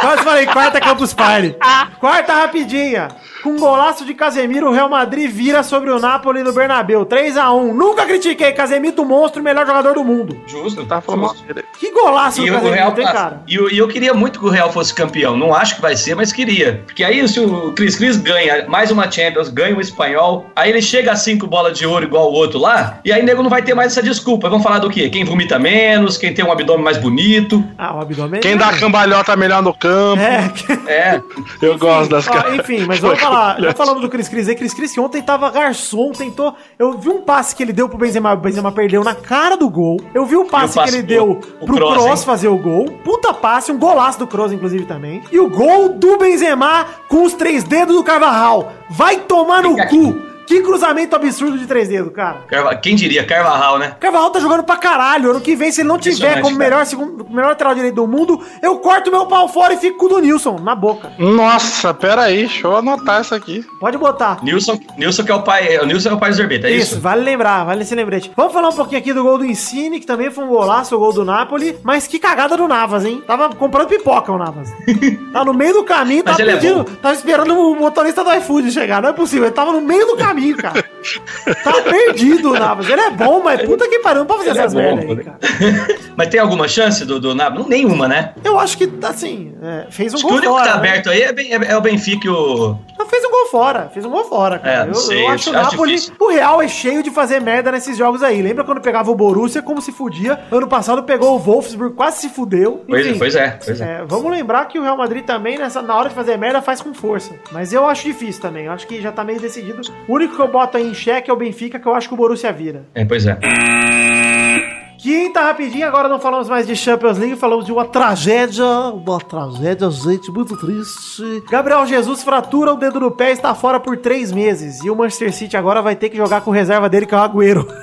Quase falei, quarta Campus Party. Quarta rapidinha. Com um golaço de Casemiro, o Real Madrid vira sobre o Napoli no Bernabeu. 3x1. Nunca critiquei. Casemiro, monstro, melhor jogador do mundo. Justo, Tá falando mal dele. Que golaço E do o Casemiro, Real tem, passa. cara? E eu, eu queria muito que o Real fosse campeão. Não acho que vai ser, mas queria. Porque aí, se o Cris Cris ganha mais uma Champions, ganha o espanhol, aí ele chega a cinco bolas de ouro igual o outro lá, e aí nego não vai ter mais essa desculpa. Vamos falar do quê? Quem vomita menos, quem tem um abdômen mais bonito. Ah, o abdômen. Quem dá cambalhota melhor no campo. É, É. Eu gosto das caras. enfim, mas vamos falar. Já falando do Cris Cris aí, Cris Cris que ontem tava garçom, tentou. Eu vi um passe que ele deu pro Benzema, o Benzema perdeu na cara do gol. Eu vi o passe, passe que ele deu o pro hein? fazer o gol. Puta passe, um golaço do Kroos, inclusive, também. E o gol do Benzema com os três dedos do Carvajal. Vai tomar no Fica cu! Que cruzamento absurdo de três dedos, cara. Carva- Quem diria? Carvajal, né? Carvajal tá jogando pra caralho. Ano que vem, se ele não tiver como cara. melhor, segundo, melhor lateral direito do mundo, eu corto meu pau fora e fico com o do Nilson na boca. Nossa, pera aí, deixa eu anotar isso aqui. Pode botar. Nilson, Nilson que é o pai. O Nilson é o pai do Zerbeta, é Isso, isso? vale lembrar, vale esse lembrete. Vamos falar um pouquinho aqui do gol do Insigne, que também foi um golaço, o gol do Napoli. Mas que cagada do Navas, hein? Tava comprando pipoca o Navas. tá no meio do caminho, tava é pedindo. bom. tava esperando o motorista do iFood chegar. Não é possível, ele tava no meio do caminho, cara. tá perdido o Navas. Ele é bom, mas puta que pariu, não pode fazer Ele é essas bom, merda aí, cara. Mas tem alguma chance do, do Napoli? Nenhuma, né? Eu acho que, assim, é, fez um Acho que o gol único que fora. tá né? aberto aí é, bem- é- é o Benfica e o. Não, fez um gol fora, fez um gol fora, cara. É, eu, sei, eu acho o acho Napoli. difícil. O Real é cheio de fazer merda nesses jogos aí. Lembra quando pegava o Borussia, como se fudia? Ano passado pegou o Wolfsburg, quase se fudeu. Pois, Enfim, pois é, pois é. é, vamos lembrar que o Real Madrid também, nessa, na hora de fazer merda, faz com força. Mas eu acho difícil também. Eu acho que já tá meio decidido. O único que eu boto aí em xeque é o Benfica, que eu acho que o Borussia vira. É, pois é. Quinta rapidinho, agora não falamos mais de Champions League, falamos de uma tragédia, uma tragédia, gente, muito triste. Gabriel Jesus fratura o dedo no pé e está fora por três meses. E o Manchester City agora vai ter que jogar com reserva dele, que é o Agüero.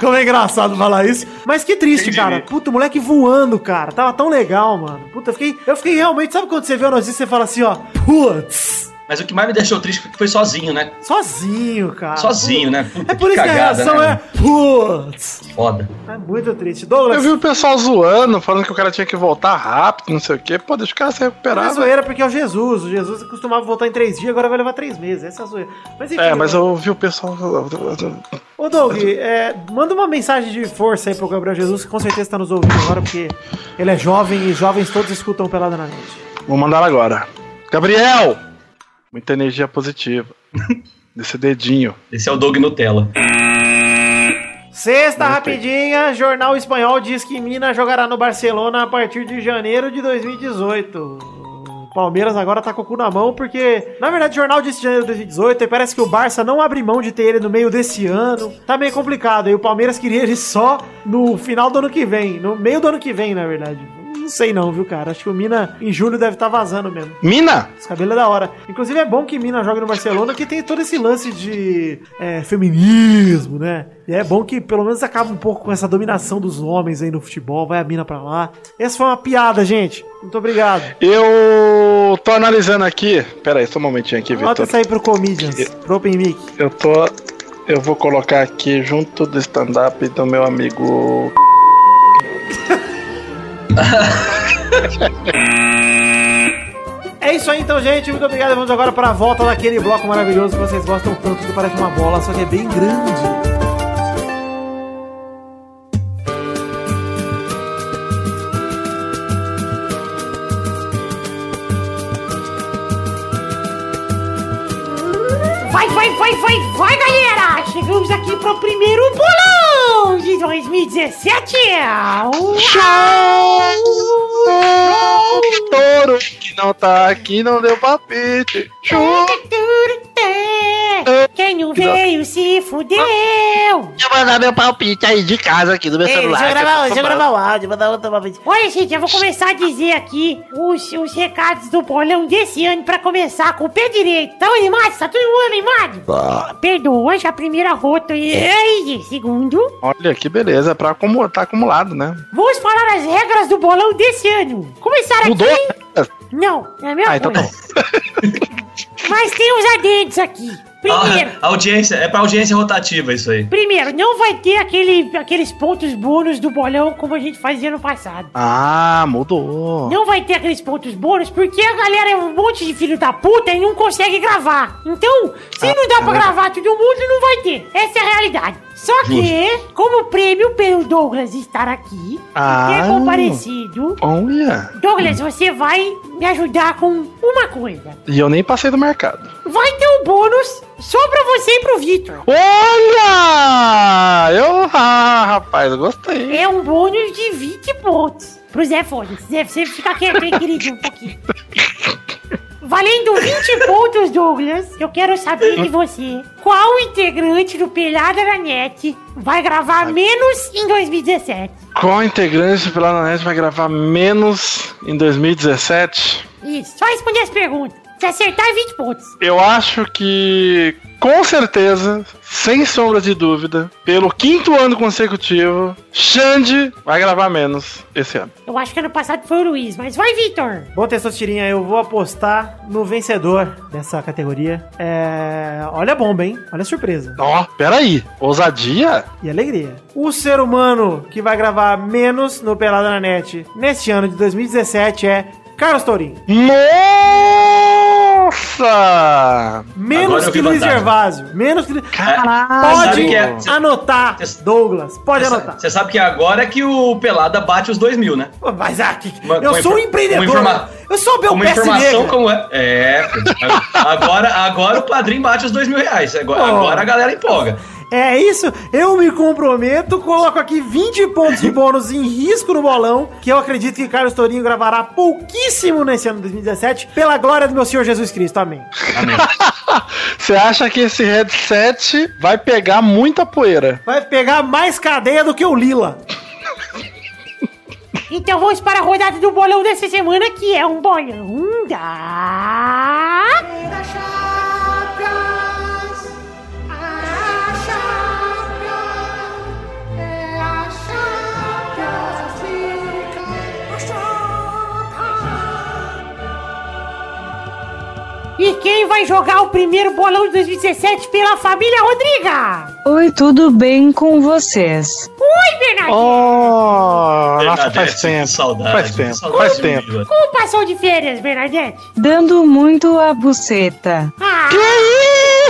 Como é engraçado falar isso. Mas que triste, Entendi. cara. Puta, o moleque voando, cara. Tava tão legal, mano. Puta, eu fiquei, eu fiquei realmente. Sabe quando você vê a notícia e você fala assim, ó? Putz, Mas o que mais me deixou triste foi que foi sozinho, né? sozinho, cara. Sozinho, né? Puta, É por que isso que a cagada, reação né, é. Putz. Foda. É muito triste. Douglas. Eu vi o pessoal zoando, falando que o cara tinha que voltar rápido, não sei o quê. Pô, deixa o cara se É recuperar. zoeira porque é o Jesus. O Jesus costumava voltar em três dias, agora vai levar três meses. Essa é a zoeira. Mas enfim. É, mas eu vi o pessoal. Ô, Doug, é, manda uma mensagem de força aí pro Gabriel Jesus, que com certeza tá nos ouvindo agora, porque ele é jovem e jovens todos escutam pelada na net. Vou mandar agora. Gabriel! Muita energia positiva. Desse dedinho. Esse é o Doug Nutella. Sexta rapidinha, Jornal Espanhol diz que Mina jogará no Barcelona a partir de janeiro de 2018. O Palmeiras agora tá com o cu na mão, porque, na verdade, o jornal disse janeiro de 2018 e parece que o Barça não abre mão de ter ele no meio desse ano. Tá meio complicado. E o Palmeiras queria ele só no final do ano que vem, no meio do ano que vem, na verdade. Sei não, viu, cara? Acho que o Mina em julho deve estar vazando mesmo. Mina! Esse cabelo é da hora. Inclusive é bom que Mina jogue no Barcelona, que tem todo esse lance de é, feminismo, né? E é bom que pelo menos acaba um pouco com essa dominação dos homens aí no futebol. Vai a Mina pra lá. Essa foi uma piada, gente. Muito obrigado. Eu tô analisando aqui. Pera aí, só um momentinho aqui, Bota Vitor. isso aí pro Comedians, pro Open Mic. Eu tô. Eu vou colocar aqui junto do stand-up do meu amigo. É isso aí então, gente. Muito obrigado. Vamos agora pra volta daquele bloco maravilhoso que vocês gostam tanto, que parece uma bola, só que é bem grande. Vai, vai, vai, vai, vai, galera! Chegamos aqui pro primeiro bolão de 2017! Uh, Touro! que não tá aqui não deu palpite. Quem não veio se fudeu! Deixa eu mandar meu palpite aí de casa aqui no meu celular. deixa eu gravar, deixa eu gravar o áudio, mandar outro palpite. Olha, gente, eu vou começar a dizer aqui os, os recados do bolão desse ano pra começar com o pé direito. Tá animado? Tá todo mundo animado? Perdoa, já a primeira rota. E segundo, Olha que beleza, pra acumu- tá acumulado, né? vamos falar as regras do bolão desse ano. Começar Mudou? aqui... Não, é a mesma Ah, então tá. Mas tem os adendos aqui. Primeiro, Ah, audiência, é pra audiência rotativa isso aí. primeiro, não vai ter aquele, aqueles pontos bônus do bolão como a gente fazia no passado. Ah, mudou. Não vai ter aqueles pontos bônus porque a galera é um monte de filho da puta e não consegue gravar. Então, se não dá pra gravar todo mundo, não vai ter. Essa é a realidade. Só que, como prêmio pelo Douglas estar aqui Ah. e ter comparecido, Olha. Douglas, você vai me ajudar com uma coisa. E eu nem passei do mercado. Vai ter um bônus só pra você e pro Vitor. Olha! Eu. Ah, rapaz, eu gostei. É um bônus de 20 pontos. Pro Zé Foda. Zé, você fica quieto, hein, querido, um pouquinho. Valendo 20 pontos, Douglas, eu quero saber de você qual integrante do Pelada na Net vai gravar menos em 2017. Qual integrante pela Nanete vai gravar menos em 2017? Isso, só responder as perguntas. Se acertar, é 20 pontos. Eu acho que, com certeza, sem sombra de dúvida, pelo quinto ano consecutivo, Xande vai gravar menos esse ano. Eu acho que ano passado foi o Luiz, mas vai, Vitor. Bom, Testosterinha, eu vou apostar no vencedor dessa categoria. É... Olha a bomba, hein? Olha a surpresa. Ó, peraí. Ousadia? E alegria. O ser humano que vai gravar menos no Pelada na Net neste ano de 2017 é Carlos Tourinho. Nossa! Menos que Luiz vantagem. Gervásio. Menos que... Caralho! Pode que é- anotar, Douglas. Pode anotar. Você sabe que agora é que o Pelada bate os dois mil, né? Mas aqui, Uma- eu uma sou um empreendedor. uma informa- Eu sou o Uma Belpeste informação Negra. como é. É, agora, agora o padrinho bate os dois mil reais. Agora, agora a galera empolga. É isso, eu me comprometo, coloco aqui 20 pontos de bônus em risco no bolão, que eu acredito que Carlos Tourinho gravará pouquíssimo nesse ano de 2017, pela glória do meu Senhor Jesus Cristo. Amém. Amém. Você acha que esse headset vai pegar muita poeira? Vai pegar mais cadeia do que o Lila. Então vamos para a rodada do bolão dessa semana, que é um bolão da... E quem vai jogar o primeiro bolão de 2017 pela família Rodriga? Oi, tudo bem com vocês? Oi, Bernardo! Oh, nossa, Bernadette, faz tempo. saudade, Faz tempo, saudade faz tempo. Como passou de férias, Bernadette? Dando muito a buceta. Ah, Que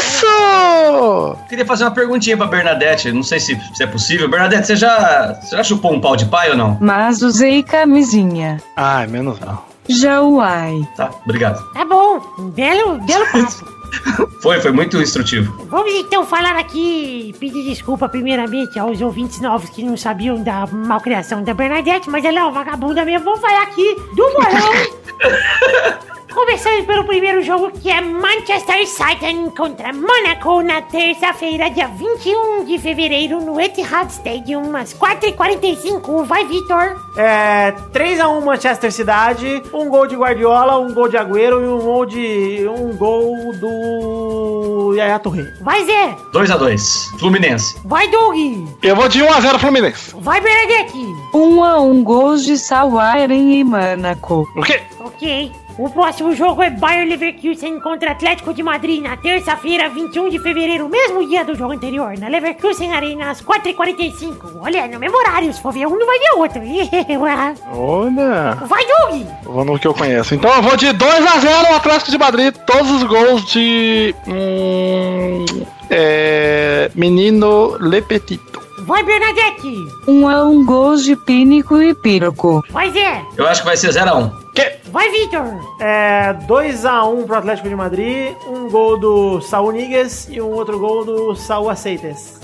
isso? Queria fazer uma perguntinha pra Bernadette, não sei se, se é possível. Bernadette, você já, você já chupou um pau de pai ou não? Mas usei camisinha. Ai, menos mal. Já uai. Tá, obrigado. tá bom. Um belo, belo papo. Foi, foi muito instrutivo. Vamos então falar aqui, pedir desculpa primeiramente aos ouvintes novos que não sabiam da malcriação da Bernadette, mas ela é uma vagabunda mesmo. Vamos falar aqui do bolão. Começando pelo primeiro jogo, que é Manchester City contra Monaco, na terça-feira, dia 21 de fevereiro, no Etihad Stadium, às 4h45. Vai, Vitor! É 3x1 Manchester Cidade, um gol de Guardiola, um gol de Agüero e um gol de. um gol do. Yaya Touré. Vai, Zé! 2x2. Fluminense. Vai, Doug! Eu vou de 1x0 Fluminense. Vai, Bernadette! Um a um gols de Sauaren e Mônaco. O quê? Ok. O próximo jogo é Bayer Leverkusen contra Atlético de Madrid na terça-feira, 21 de fevereiro, mesmo dia do jogo anterior, na Leverkusen Arena, às 4h45. Olha, no mesmo horário, se for ver um, não vai ver outro. Olha. vai, Doug! Vou no que eu conheço. Então eu vou de 2x0 Atlético de Madrid. Todos os gols de. Hum, é, menino Lepetito. Vai, Bernadette! Um a um gols de Pínico e Píroco. Vai, Zé! Eu acho que vai ser 0x1. Que? Vai, Vitor! É 2x1 pro Atlético de Madrid, um gol do Saul Niguez e um outro gol do Saul Aceites.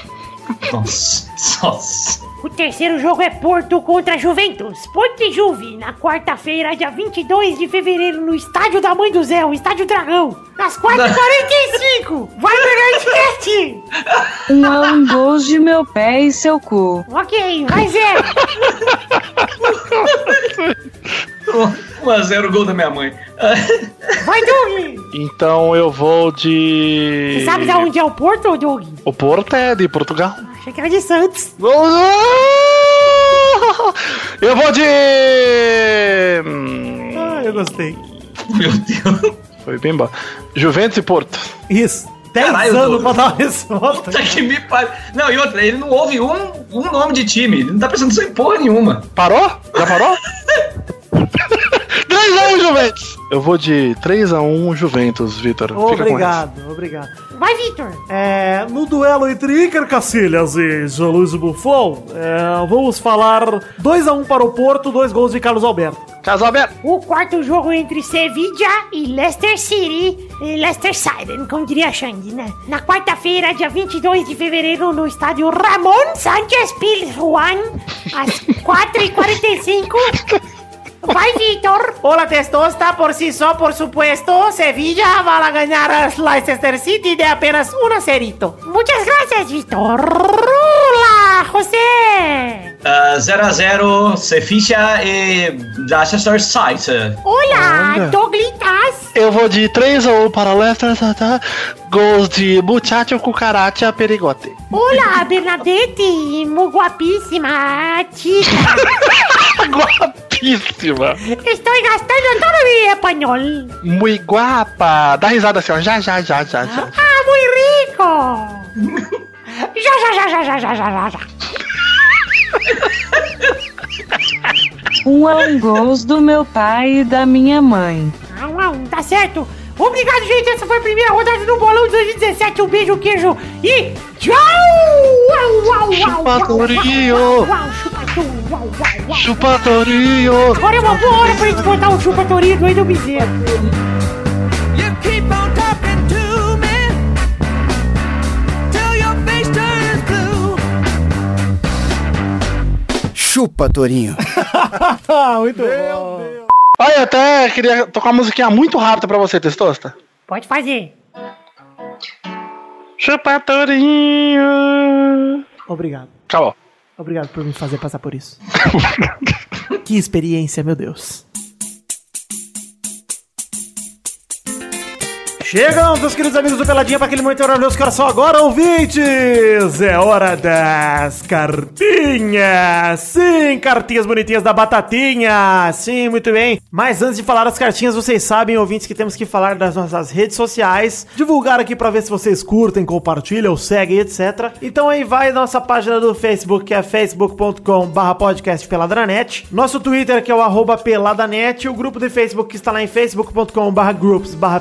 Nossa, nossa. O terceiro jogo é Porto contra Juventus. Ponte Juve, na quarta-feira, dia 22 de fevereiro, no Estádio da Mãe do Zé, o Estádio Dragão. Às 4h45. Vai! Um a um gols de meu pé e seu cu. Ok, vai, Zé! 1x0 gol da minha mãe. Vai, Doug! Então eu vou de. Você sabe de onde é o Porto, Doug? O Porto é de Portugal. Achei que era de Santos. Eu vou de. Ah, eu gostei. Meu Deus. Foi bem bom. Juventus e Porto. Isso. 10 Caralho, anos pra dar uma resposta. Puta que me pariu. Não, e outra, ele não ouve um, um nome de time. Ele não tá pensando em porra nenhuma. Parou? Já parou? 3x1 Juventus! Eu vou de 3x1 Juventus, Vitor. Fica com essa. Obrigado, obrigado. Vai, Vitor! É, no duelo entre Iker Cacilhas e Jean-Luiz Buffon, é, vamos falar 2x1 para o Porto, dois gols de Carlos Alberto. Casal aberto. O quarto jogo entre Sevilla e Leicester City, e Leicester Siren, como diria a Xande, né? Na quarta-feira, dia 22 de fevereiro, no estádio Ramon Sanchez Pizjuan, às 4h45. Vai, Vitor. Olá, Testos por si só, por supuesto. Sevilla vai ganhar a Leicester City de apenas un acerito. Muchas gracias, Vitor. Hola, José. Eh, 0 uh, a 0, Sevilla e Leicester City. Olá, Olha. Eu vou de 3 a 1 para Leicester City. Gols de Muchacho Cucaracha Perigote. Olá, Bernadette, guapíssima tia. Estou gastando todo mi espanhol. Muy guapa. Dá risada assim, ó. Já, já, já, já, já. Ah, muito rico. já, já, já, já, já, já, já, já. Um a um gols do meu pai e da minha mãe. Ah, tá certo. Obrigado, gente. Essa foi a primeira rodada do Bolão 2017. Um beijo, queijo e tchau! Uau, uau, chupatorinho! Chupatorinho! Agora é uma boa hora pra gente botar um chupatorinho do Edu Bezerra. Chupa, Torinho. Muito Meu bom. Deus. Olha, eu até queria tocar uma musiquinha muito rápida pra você, Testosta. Pode fazer. Chupa Torinho. Obrigado. Acabou. Obrigado por me fazer passar por isso. que experiência, meu Deus. Chegamos, meus queridos amigos do Peladinha, para aquele momento maravilhoso que era só agora, ouvintes! É hora das cartinhas! Sim, cartinhas bonitinhas da Batatinha! Sim, muito bem. Mas antes de falar das cartinhas, vocês sabem, ouvintes, que temos que falar das nossas redes sociais, divulgar aqui para ver se vocês curtem, compartilham, seguem, etc. Então aí vai nossa página do Facebook, que é facebook.com barra podcast peladranet, nosso Twitter, que é o arroba peladanet, o grupo de Facebook que está lá em facebook.com barra groups barra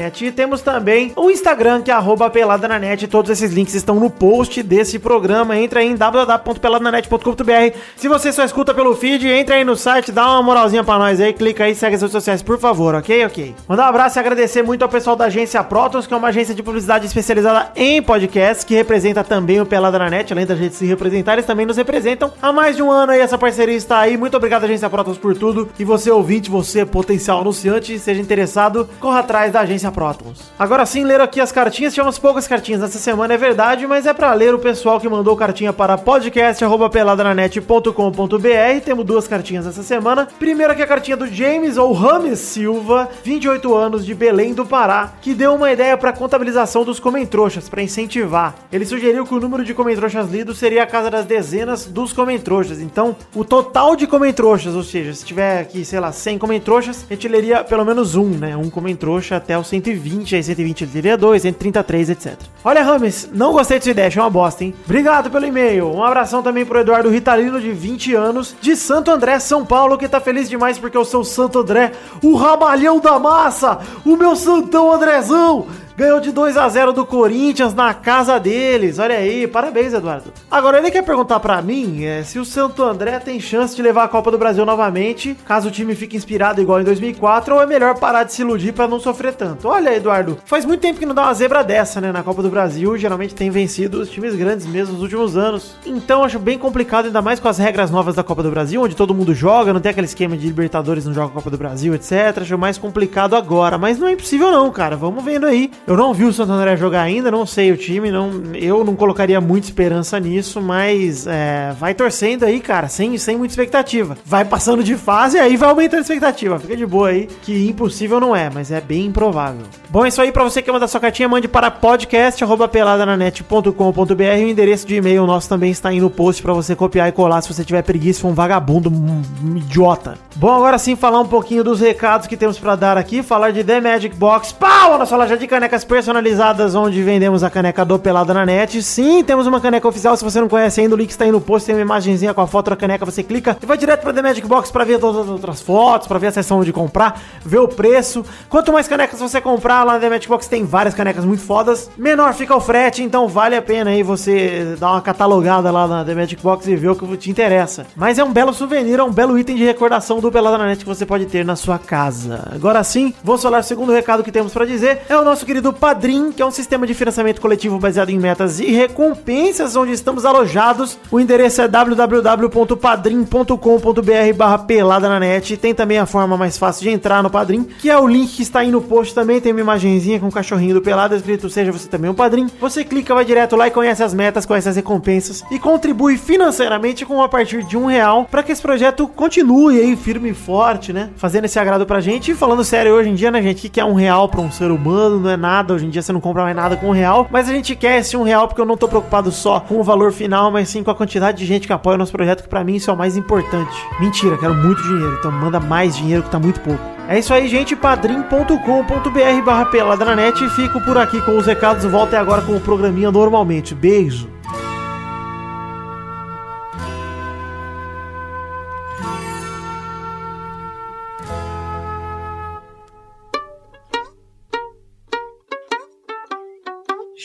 net, e temos também o Instagram, que é arroba pelada na net, todos esses links estão no post desse programa, entra aí em www.peladananet.com.br, se você só escuta pelo feed, entra aí no site, dá uma moralzinha pra nós aí, clica aí, segue as redes sociais, por favor, ok? Ok. Mandar um abraço e agradecer muito ao pessoal da agência Protons, que é uma agência de publicidade especializada em podcasts, que representa também o Pelada na Net, além da gente se representar, eles também nos representam. Há mais de um ano aí essa parceria está aí. Muito obrigado, agência Protons, por tudo. E você, ouvinte, você, potencial anunciante, seja interessado, corra atrás da agência Protons. Agora sim, ler aqui as cartinhas. Tivemos poucas cartinhas nessa semana, é verdade, mas é pra ler o pessoal que mandou cartinha para podcast.peladananet.com.br. Temos duas cartinhas essa semana. Primeiro aqui a cartinha do James ou Rames Silva, 28 anos, de Belém do Pará, que deu uma ideia para contabilização dos comentroxas, para incentivar. Ele sugeriu que o número de comentroxas lidos seria a casa das dezenas dos comentroxas. Então, o total de comentroxas, ou seja, se tiver aqui, sei lá, 100 comentroxas, a gente leria pelo menos um, né? Um comentrouxa até o 120, aí 120 ele teria dois, 133, etc. Olha, Rames, não gostei dessa ideia, achei uma bosta, hein? Obrigado pelo e-mail. Um abração também pro Eduardo Ritalino, de 20 anos, de Santo André, São Paulo, que tá feliz demais porque eu sou o Santo André, o ramalhão da massa, o meu santão Andrezão. Ganhou de 2 a 0 do Corinthians na casa deles. Olha aí, parabéns, Eduardo. Agora ele quer perguntar pra mim é, se o Santo André tem chance de levar a Copa do Brasil novamente, caso o time fique inspirado igual em 2004, ou é melhor parar de se iludir pra não sofrer tanto. Olha, Eduardo, faz muito tempo que não dá uma zebra dessa, né, na Copa do Brasil. Geralmente tem vencido os times grandes mesmo nos últimos anos. Então acho bem complicado, ainda mais com as regras novas da Copa do Brasil, onde todo mundo joga, não tem aquele esquema de Libertadores não joga Copa do Brasil, etc. Acho mais complicado agora, mas não é impossível não, cara. Vamos vendo aí. Eu não vi o Santo André jogar ainda, não sei o time, não, eu não colocaria muita esperança nisso, mas é, vai torcendo aí, cara, sem, sem muita expectativa. Vai passando de fase e aí vai aumentando a expectativa. Fica de boa aí, que impossível não é, mas é bem improvável. Bom, é isso aí pra você que quer mandar sua cartinha, mande para podcast.peladananet.com.br o endereço de e-mail nosso também está aí no post pra você copiar e colar se você tiver preguiça, for um vagabundo, um, idiota. Bom, agora sim, falar um pouquinho dos recados que temos pra dar aqui, falar de The Magic Box, pau, a nossa loja de canecas personalizadas, onde vendemos a caneca do Pelada na Net. Sim, temos uma caneca oficial, se você não conhece ainda, o link está aí no post, tem uma imagenzinha com a foto da caneca, você clica e vai direto pra The Magic Box pra ver todas as outras fotos, pra ver a seção de comprar, ver o preço. Quanto mais canecas você comprar lá na The Magic Box, tem várias canecas muito fodas, menor fica o frete, então vale a pena aí você dar uma catalogada lá na The Magic Box e ver o que te interessa. Mas é um belo souvenir, é um belo item de recordação do Pelada na Net que você pode ter na sua casa. Agora sim, vou falar o segundo recado que temos pra dizer, é o nosso querido Padrim, que é um sistema de financiamento coletivo baseado em metas e recompensas, onde estamos alojados. O endereço é www.padrim.com.br barra pelada na net. Tem também a forma mais fácil de entrar no Padrim, que é o link que está aí no post também. Tem uma imagenzinha com o cachorrinho do Pelada escrito Seja Você Também um Padrim. Você clica, vai direto lá e conhece as metas, conhece as recompensas e contribui financeiramente com a partir de um real para que esse projeto continue aí firme e forte, né? Fazendo esse agrado pra gente. E falando sério, hoje em dia, né, gente, o que é um real pra um ser humano? Não é nada. Hoje em dia você não compra mais nada com um real. Mas a gente quer esse um real porque eu não tô preocupado só com o valor final, mas sim com a quantidade de gente que apoia o nosso projeto, que pra mim isso é o mais importante. Mentira, quero muito dinheiro. Então manda mais dinheiro que tá muito pouco. É isso aí, gente. padrim.com.br barra pelada na net. Fico por aqui com os recados. Voltem agora com o programinha normalmente. Beijo.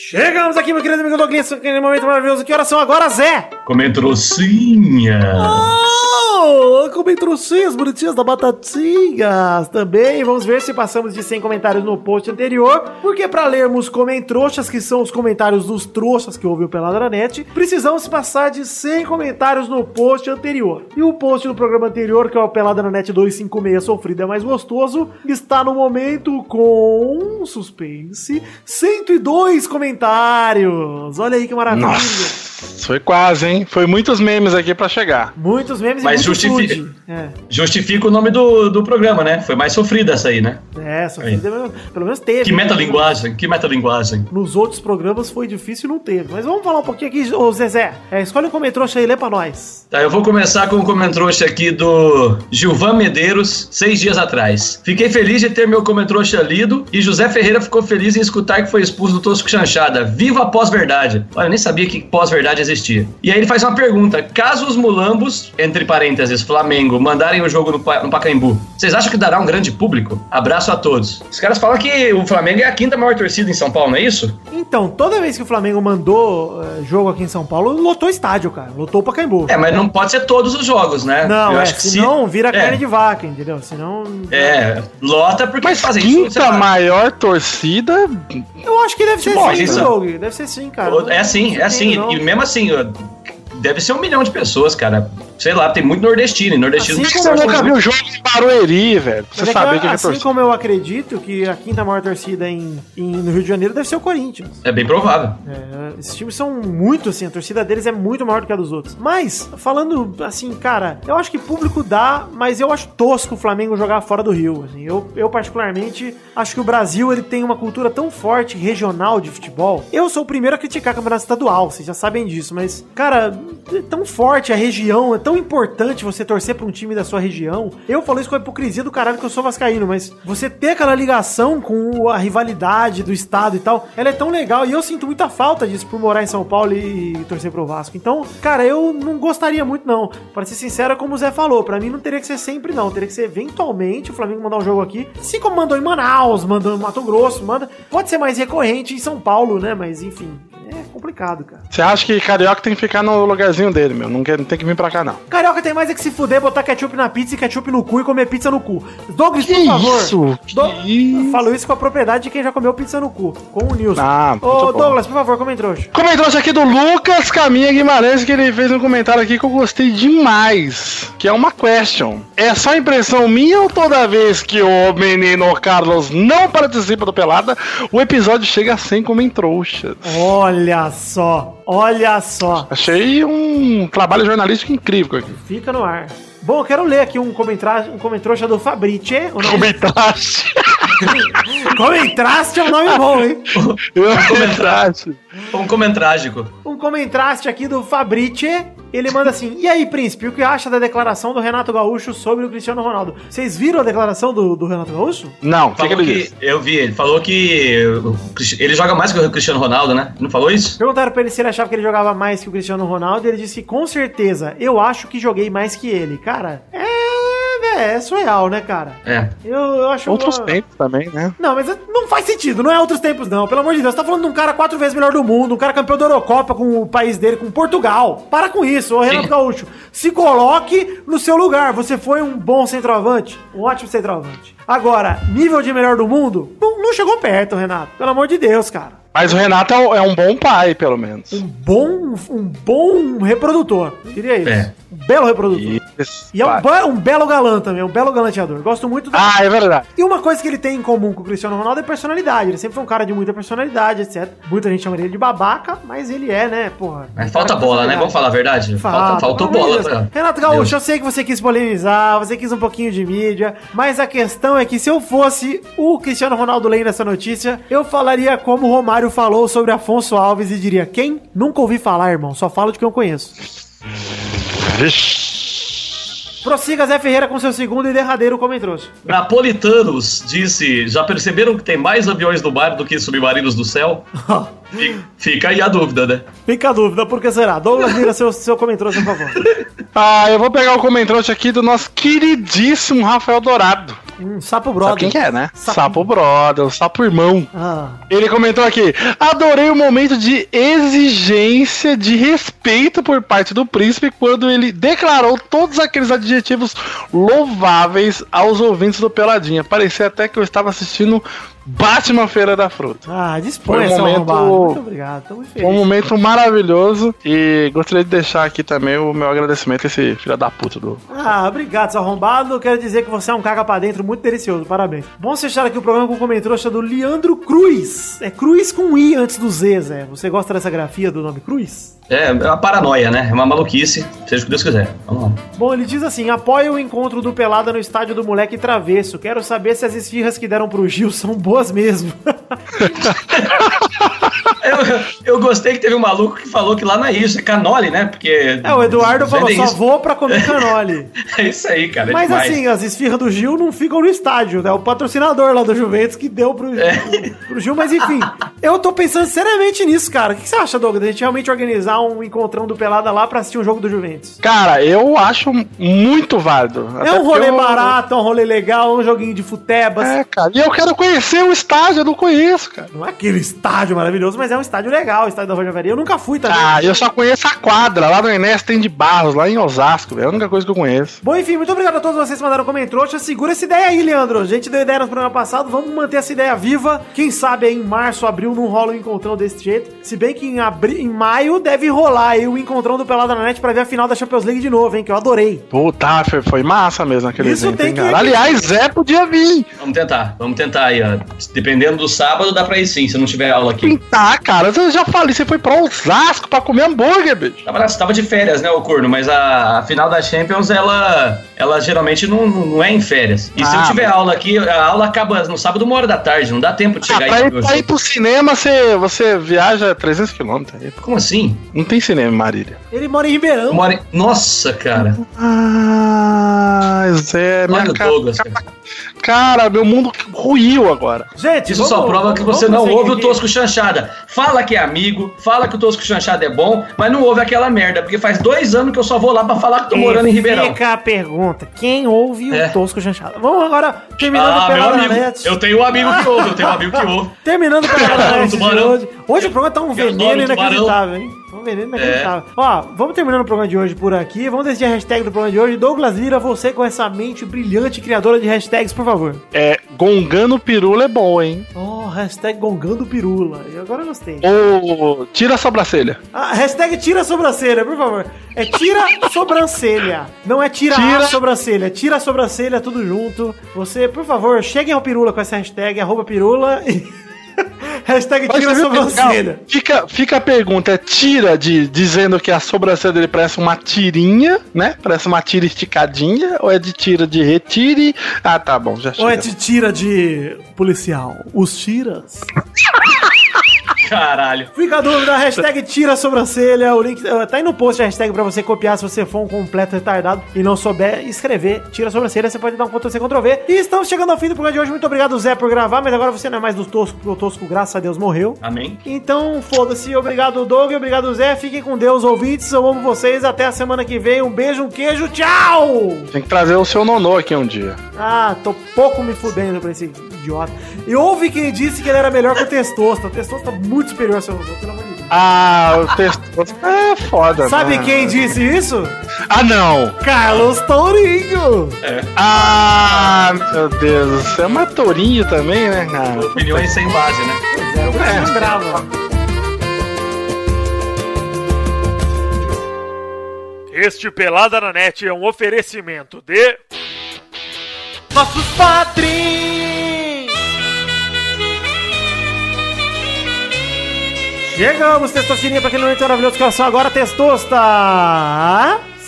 Chegamos aqui, meu querido amigo Douglas, aquele momento maravilhoso. Que horas são agora, Zé? Comentrocinha. Oh, ah, comentroxinhas bonitinhas da Batatinhas também. Vamos ver se passamos de 100 comentários no post anterior. Porque para lermos comentroxas, que são os comentários dos trouxas que ouviu pela Dranet, precisamos passar de 100 comentários no post anterior. E o post do programa anterior, que é o Pelada na Net 256 Sofrido é Mais Gostoso, está no momento com suspense 102 comentários. Olha aí que maravilha. Nossa, foi quase, hein? Foi muitos memes aqui pra chegar. Muitos memes Mas e justifica-. É, Justifica o nome do, do programa, né? Foi mais sofrida essa aí, né? é sofrido, pelo menos teve. Que metalinguagem, que metalinguagem. Nos outros programas foi difícil e não teve. Mas vamos falar um pouquinho aqui, ô Zezé. É, escolhe um comentrouxa aí lê pra nós. Tá, eu vou começar com o comentrouxa aqui do Gilvan Medeiros, seis dias atrás. Fiquei feliz de ter meu comentrouxa lido e José Ferreira ficou feliz em escutar que foi expulso do Tosco Chanchada. Viva a pós-verdade! Olha, eu nem sabia que pós-verdade existia. E aí ele faz uma pergunta. Caso os mulambos, entre parênteses, Flamengo, mandarem o jogo no, no Pacaembu, vocês acham que dará um grande público? Abraço a todos. Os caras falam que o Flamengo é a quinta maior torcida em São Paulo, não é isso? Então, toda vez que o Flamengo mandou eh, jogo aqui em São Paulo, lotou estádio, cara. Lotou o Pacaembu. É, mas não pode ser todos os jogos, né? Não, Eu é, acho que se- senão vira é. carne de vaca, entendeu? Senão... É, lota porque Mas fazem isso. sei quinta maior torcida. Eu acho que deve ser Bom, sim, isso- Doug. Deve ser sim, cara. É assim, é assim. E mesmo assim, deve ser um milhão de pessoas, cara. Sei lá, tem muito nordestino. E nordestino Assim que como Você eu nunca viu o jogo em Barueri, velho. Pra você é que, saber o que é assim como eu acredito que a quinta maior torcida em, em- no Rio de Janeiro deve ser o Corinthians. É bem provável. É, esses times são muito assim, a torcida deles é muito maior do que a dos outros. Mas, falando assim, cara, eu acho que público dá, mas eu acho tosco o Flamengo jogar fora do Rio. assim. eu, eu, particularmente, acho que o Brasil ele tem uma cultura tão forte regional de futebol. Eu sou o primeiro a criticar campeonato estadual, vocês já sabem disso, mas, cara, é tão forte a região, é tão importante você torcer pra um time da sua região. Eu falo isso com a hipocrisia do caralho que eu sou vascaíno, mas você ter aquela ligação com a rivalidade do estado e tal, ela é tão legal e eu sinto muita falta disso por morar em São Paulo e, torcer pro Vasco. Então, cara, eu não gostaria muito não. Pra ser sincero, como o Zé falou, pra mim não teria que ser sempre não, teria que ser eventualmente o Flamengo mandar um jogo aqui, assim como mandou em Manaus, mandou em Mato Grosso, manda, pode ser mais recorrente em São Paulo, né? Mas enfim, é complicado, cara. Você acha que Carioca tem que ficar no lugarzinho dele, meu? Não, quer, não tem que vir pra cá, não. Carioca tem mais é que se fuder, botar ketchup na pizza e ketchup no cu e comer pizza no cu. Douglas, por Que favor. isso? Que Do- isso? Falo isso com a propriedade de quem já comeu pizza no cu. Com o Nilson. Ah, muito Ô, bom. Douglas, por favor, come trouxa. Comentário aqui do Lucas Caminha Guimarães, que ele fez um comentário aqui que eu gostei demais. Que é uma question. É só impressão minha ou toda vez que o menino Carlos não participa do Pelada, o episódio chega a 100 comentrouxas? Olha só, olha só. Achei um trabalho jornalístico incrível aqui. Fica no ar. Bom, eu quero ler aqui um comentário, um comentrouxa do Fabrice. O nome... Comentaste. Comentraste é um nome bom, hein? Comentaste. Um comentrágico. Um comentraste aqui do Fabrice. Ele manda assim: E aí, príncipe, o que acha da declaração do Renato Gaúcho sobre o Cristiano Ronaldo? Vocês viram a declaração do, do Renato Gaúcho? Não, que, que Falou ele que, disse? eu vi, ele falou que ele joga mais que o Cristiano Ronaldo, né? Não falou isso? Perguntaram pra ele se ele achava que ele jogava mais que o Cristiano Ronaldo. E ele disse: Com certeza, eu acho que joguei mais que ele. Cara, é. É, é surreal, né, cara? É. Eu, eu acho. Outros uma- tempos também, né? Não, mas não faz sentido, não é outros tempos, não. Pelo amor de Deus, você tá falando de um cara quatro vezes melhor do mundo, um cara campeão da Eurocopa com o país dele, com Portugal. Para com isso, ô Renato Sim. Gaúcho. Se coloque no seu lugar. Você foi um bom centroavante, um ótimo centroavante. Agora, nível de melhor do mundo, não, não chegou perto, Renato. Pelo amor de Deus, cara. Mas o Renato é um- é bom pai, pelo menos. Um bom, um bom reprodutor. Diria isso. É. Um belo reprodutor. Isso, E é um, um belo galã também, um belo galanteador. Gosto muito da. Ah, é verdade. E uma coisa que ele tem em comum com o Cristiano Ronaldo é personalidade. Ele sempre foi um cara de muita personalidade, etc. Muita gente chama ele de babaca, mas ele é, né, porra. Mas falta bola, né? Vamos falar a verdade? Falta, Falta, faltou bola. pra- Renato Gaúcho, Deus. eu sei que você quis polemizar, você quis um pouquinho de mídia, mas a questão é que se eu fosse o Cristiano Ronaldo lendo essa notícia, eu falaria como o Romário falou sobre Afonso Alves e diria: quem? Nunca ouvi falar, irmão, só falo de quem eu conheço. Prossiga Zé Ferreira com seu segundo e derradeiro comentário. Napolitanos disse: já perceberam que tem mais aviões no mar do que submarinos do céu? Fi- Fica aí a dúvida, né? Fica a dúvida, por que será? Douglas, vira seu, seu comentário, por favor. Ah, eu vou pegar o comentário aqui do nosso queridíssimo Rafael Dourado. Um sapo Sabe brother. quem que é, né? Sapo- Sapo, Brother, o Sapo Irmão. Ah, Ele comentou aqui: adorei o momento de exigência de respeito por parte do príncipe quando ele declarou todos aqueles adjetivos louváveis aos ouvintes do Peladinha. Parecia até que eu estava assistindo Batman Feira da Fruta. ah dispõe Foi um momento-. Muito obrigado, muito Foi um momento maravilhoso e gostaria de deixar aqui também o meu agradecimento a esse filho da puta do. Ah, obrigado, seu arrombado. Quero dizer que você é um caga pra dentro muito delicioso. Parabéns. Vamos fechar aqui o programa com o comentário do Leandro Cruz. É Cruz com I antes do Z, Zé. Você gosta dessa grafia do nome Cruz? É, é uma paranoia, né? É uma maluquice. Seja o que Deus quiser. Vamos lá. Bom, ele diz assim: apoia o encontro do Pelada no estádio do Moleque Travesso. Quero saber se as esfirras que deram pro Gil são boas mesmo. Eu, eu gostei que teve um maluco que falou que lá não é isso, é canole, né? Porque. é, o Eduardo falou: vendem só isso. vou pra comer canole. É isso aí, cara. é Mas demais. assim, as esfirras do Gil não ficam no estádio, né? O patrocinador lá do Juventus que deu pro, É. pro Gil, mas enfim. eu tô pensando seriamente nisso, cara. O que você acha, Douglas? A gente realmente organizar um encontrão do Pelada lá pra assistir um jogo do Juventus? Cara, eu acho muito válido. é um rolê barato, é um rolê legal, um joguinho de futebas. É, cara. E eu quero conhecer o estádio, eu não conheço, cara. Não é aquele estádio maravilhoso, mas é um estádio legal, o estádio da Rojavaria. Eu nunca fui também. Ah, eu só conheço a quadra, lá no Ernesto tem de Barros, lá em Osasco, velho. É a única coisa que eu conheço. Bom, enfim, muito obrigado a todos vocês que mandaram comentário. Segura essa ideia aí, Leandro. A gente deu ideia no programa passado, vamos manter essa ideia viva. Quem sabe aí em março, abril, não rola um encontrão desse jeito. Se bem que em, abri... em maio deve rolar aí o encontrão do Pelada na Net pra ver a final da Champions League de novo, hein? Que eu adorei. Puta, foi, foi massa mesmo aquele Isso evento, tem que- cara. Aliás, Zé podia vir. Vamos tentar, vamos tentar aí, ó. Dependendo do sábado, dá pra ir sim, se não tiver aula aqui. Pintar, cara. Eu já falei, você foi pra Osasco pra comer hambúrguer, bicho. Tava, tava de férias, né, o corno, mas a, a final da Champions, ela, ela geralmente não, não é em férias. E se Ah, eu tiver aula aqui, a aula acaba no sábado, uma hora da tarde, não dá tempo de Ah, chegar pra, e ir, pra ir pro cinema, você, você viaja 300 quilômetros. aí. Como assim? Não tem cinema em Marília. Ele mora em Ribeirão. Eu moro em- Nossa, cara. Ah, Zé, minha cara, Douglas, cara. Cara, meu mundo ruiu agora. Gente, Isso vamos- só prova que você não ouve o. Tosco Chanchada. Fala que é amigo, fala que o Tosco Chanchada é bom, mas não ouve aquela merda, porque faz dois anos que eu só vou lá pra falar que tô morando em E Ribeirão. Fica a pergunta: quem ouve É. o Tosco Chanchada? Vamos agora, terminando Ah, pela meu amigo. net. Eu tenho um amigo que ouve, eu tenho um amigo que ouve. Terminando pela net hoje. Hoje o programa tá um veneno tubarão. inacreditável, hein? Um veneno É. inacreditável. Ó, vamos terminando o programa de hoje por aqui. Vamos decidir a hashtag do programa de hoje. Douglas Lira, você com essa mente brilhante criadora de hashtags, por favor. É, Gongando Pirula é bom, hein? Oh, hashtag gongando pirula. E agora eu gostei. Ou tira a sobrancelha. Ah, hashtag tira a sobrancelha, por favor. É tira sobrancelha. Não é tira, a Tira- sobrancelha. Tira a sobrancelha, tudo junto. Você, por favor, cheguem ao pirula com essa hashtag, arroba pirula. E... hashtag tira a sobrancelha. Fica, fica a pergunta, é tira de dizendo que a sobrancelha dele parece uma tirinha, né? Parece uma tira esticadinha, ou é de tira de retire? Ah, tá bom, já Ou chega. é de tira de policial? Os tiras? Caralho. Fica a dúvida, hashtag tira a sobrancelha. O link eh, tá aí no post a hashtag pra você copiar se você for um completo retardado e não souber escrever. Tira a sobrancelha, você pode dar um Ctrl-C, Ctrl-V. E estamos chegando ao fim do programa de hoje. Muito obrigado, Zé, por gravar. Mas agora você não é mais do Tosco, porque o Tosco, graças a Deus, morreu. Amém. Então, foda-se. Obrigado, Doug. Obrigado, Zé. Fiquem com Deus, ouvintes. Eu amo vocês. Até a semana que vem. Um beijo, um queijo. Tchau! Tem que trazer o seu nonô aqui um dia. Ah, tô pouco me fudendo pra esse idiota. E houve quem disse que ele era melhor que o Testosta. O Testosta é muito superior ao seu pelo amor de Deus. Ah, o texto é foda. Sabe né? quem disse isso? Ah, não. Carlos Tourinho! Ah, meu Deus. Você é uma tourinho também, né, cara? Opiniões sem base, né? Eu não lembrava. Este Pelada na Net é um oferecimento de. Nossos padrinhos! Chegamos, Testosterinha, pra aquele momento maravilhoso que é só agora, Testosta!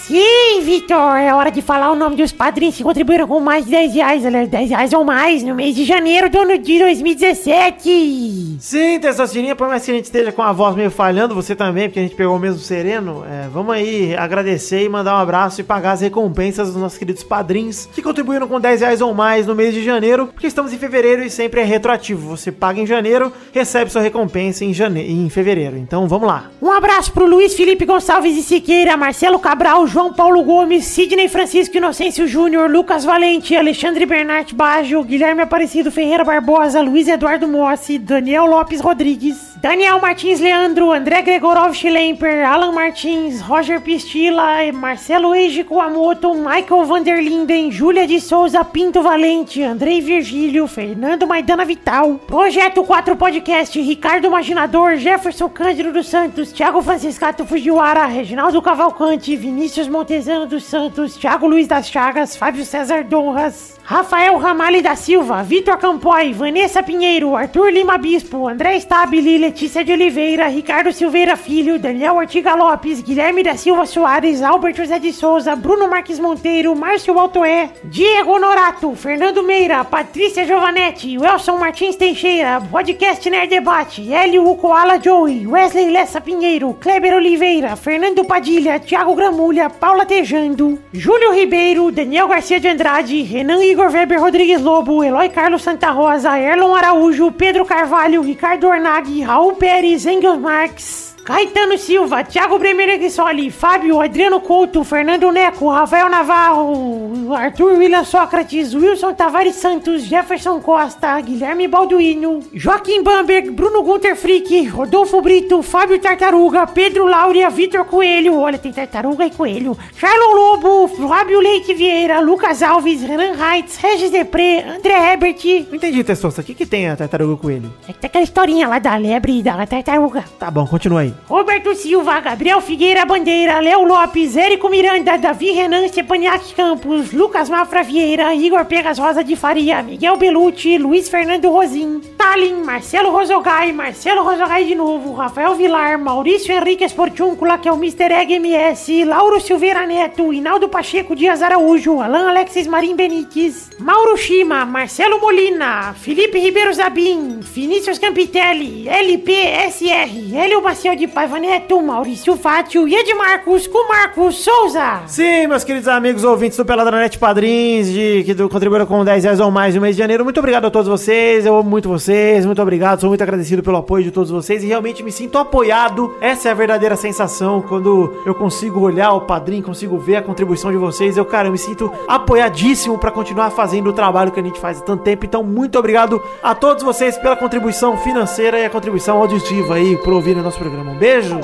Sim, Vitor, é hora de falar o nome dos padrinhos que contribuíram com mais de 10 reais, aliás, 10 reais ou mais, no mês de janeiro do ano de 2017. Sim, Testosterinha, por mais que a gente esteja com a voz meio falhando, você também, porque a gente pegou o mesmo sereno, é, vamos aí agradecer e mandar um abraço e pagar as recompensas dos nossos queridos padrinhos que contribuíram com 10 reais ou mais no mês de janeiro, porque estamos em fevereiro e sempre é retroativo. Você paga em janeiro, recebe sua recompensa em, jane... em fevereiro. Então vamos lá. Um abraço pro Luiz Felipe Gonçalves e Siqueira, Marcelo Cabral, João Paulo Gomes, Sidney Francisco Inocêncio Júnior, Lucas Valente, Alexandre Bernat Baggio, Guilherme Aparecido Ferreira Barbosa, Luiz Eduardo Mossi, Daniel Lopes Rodrigues, Daniel Martins Leandro, André Gregorov Schlemper, Alan Martins, Roger Pistila, Marcelo Eiji Kuamoto, Michael Vanderlinden, Júlia de Souza Pinto Valente, Andrei Virgílio, Fernando Maidana Vital, Projeto 4 Podcast, Ricardo Imaginador, Jefferson Cândido dos Santos, Thiago Franciscato Fujiwara, Reginaldo Cavalcante, Vinícius Montezano dos Santos, Thiago Luiz das Chagas, Fábio César Donras, Rafael Ramalho da Silva, Vitor Campoy, Vanessa Pinheiro, Arthur Lima Bispo, André Stabile, Letícia de Oliveira, Ricardo Silveira Filho, Daniel Ortiga Lopes, Guilherme da Silva Soares, Albert José de Souza, Bruno Marques Monteiro, Márcio Altoé, Diego Honorato, Fernando Meira, Patrícia Giovanetti, Welson Martins Teixeira, Podcast Nerd Debate, Hélio Koala Joey, Wesley Lessa Pinheiro, Kleber Oliveira, Fernando Padilha, Thiago Gramulha, Paula Tejando, Júlio Ribeiro, Daniel Garcia de Andrade, Renan Igor Weber Rodrigues Lobo, Eloy Carlos Santa Rosa, Erlon Araújo, Pedro Carvalho, Ricardo Ornag, Raul Alperes Engels Marx. Caetano Silva, Thiago Bremer Eguissoli, Fábio, Adriano Couto, Fernando Neco, Rafael Navarro, Arthur William Sócrates, Wilson Tavares Santos, Jefferson Costa, Guilherme Balduino, Joaquim Bamberg, Bruno Gunter Frick, Rodolfo Brito, Fábio Tartaruga, Pedro Laura, Vitor Coelho, olha, tem tartaruga e coelho, Charlon Lobo, Fábio Leite Vieira, Lucas Alves, Renan Reitz, Regis Depré, André Hebert, Não entendi, Testosta. O que, que tem a tartaruga coelho? é que tem aquela historinha lá da lebre e da tartaruga. Tá bom, continua aí. Roberto Silva, Gabriel Figueira Bandeira, Léo Lopes, Érico Miranda, Davi Renan Stepaniak Campos, Lucas Mafra Vieira, Igor Pegas Rosa de Faria, Miguel Belucci, Luiz Fernando Rosim, Talin, Marcelo Rosogai, Marcelo Rosogai de novo, Rafael Vilar, Maurício Henrique Esportúncula, que é o Mr. Egg MS, Lauro Silveira Neto, Inaldo Pacheco Dias Araújo, Alan Alexis Marim Benites, Mauro Shima, Marcelo Molina, Felipe Ribeiro Zabim, Vinícius Campitelli, LPSR, Hélio Maciel de Paiva Neto, Maurício Fátio e Edmarcos com Marcos Souza. Sim, meus queridos amigos ouvintes do Peladranet Padrins, de, que contribuíram com 10 reais ou mais no mês de janeiro. Muito obrigado a todos vocês, eu amo muito vocês, muito obrigado, sou muito agradecido pelo apoio de todos vocês e realmente me sinto apoiado. Essa é a verdadeira sensação quando eu consigo olhar o padrinho, consigo ver a contribuição de vocês. Eu, cara, eu me sinto apoiadíssimo pra continuar fazendo o trabalho que a gente faz há tanto tempo. Então, muito obrigado a todos vocês pela contribuição financeira e a contribuição auditiva aí por ouvirem o nosso programa. Beijo!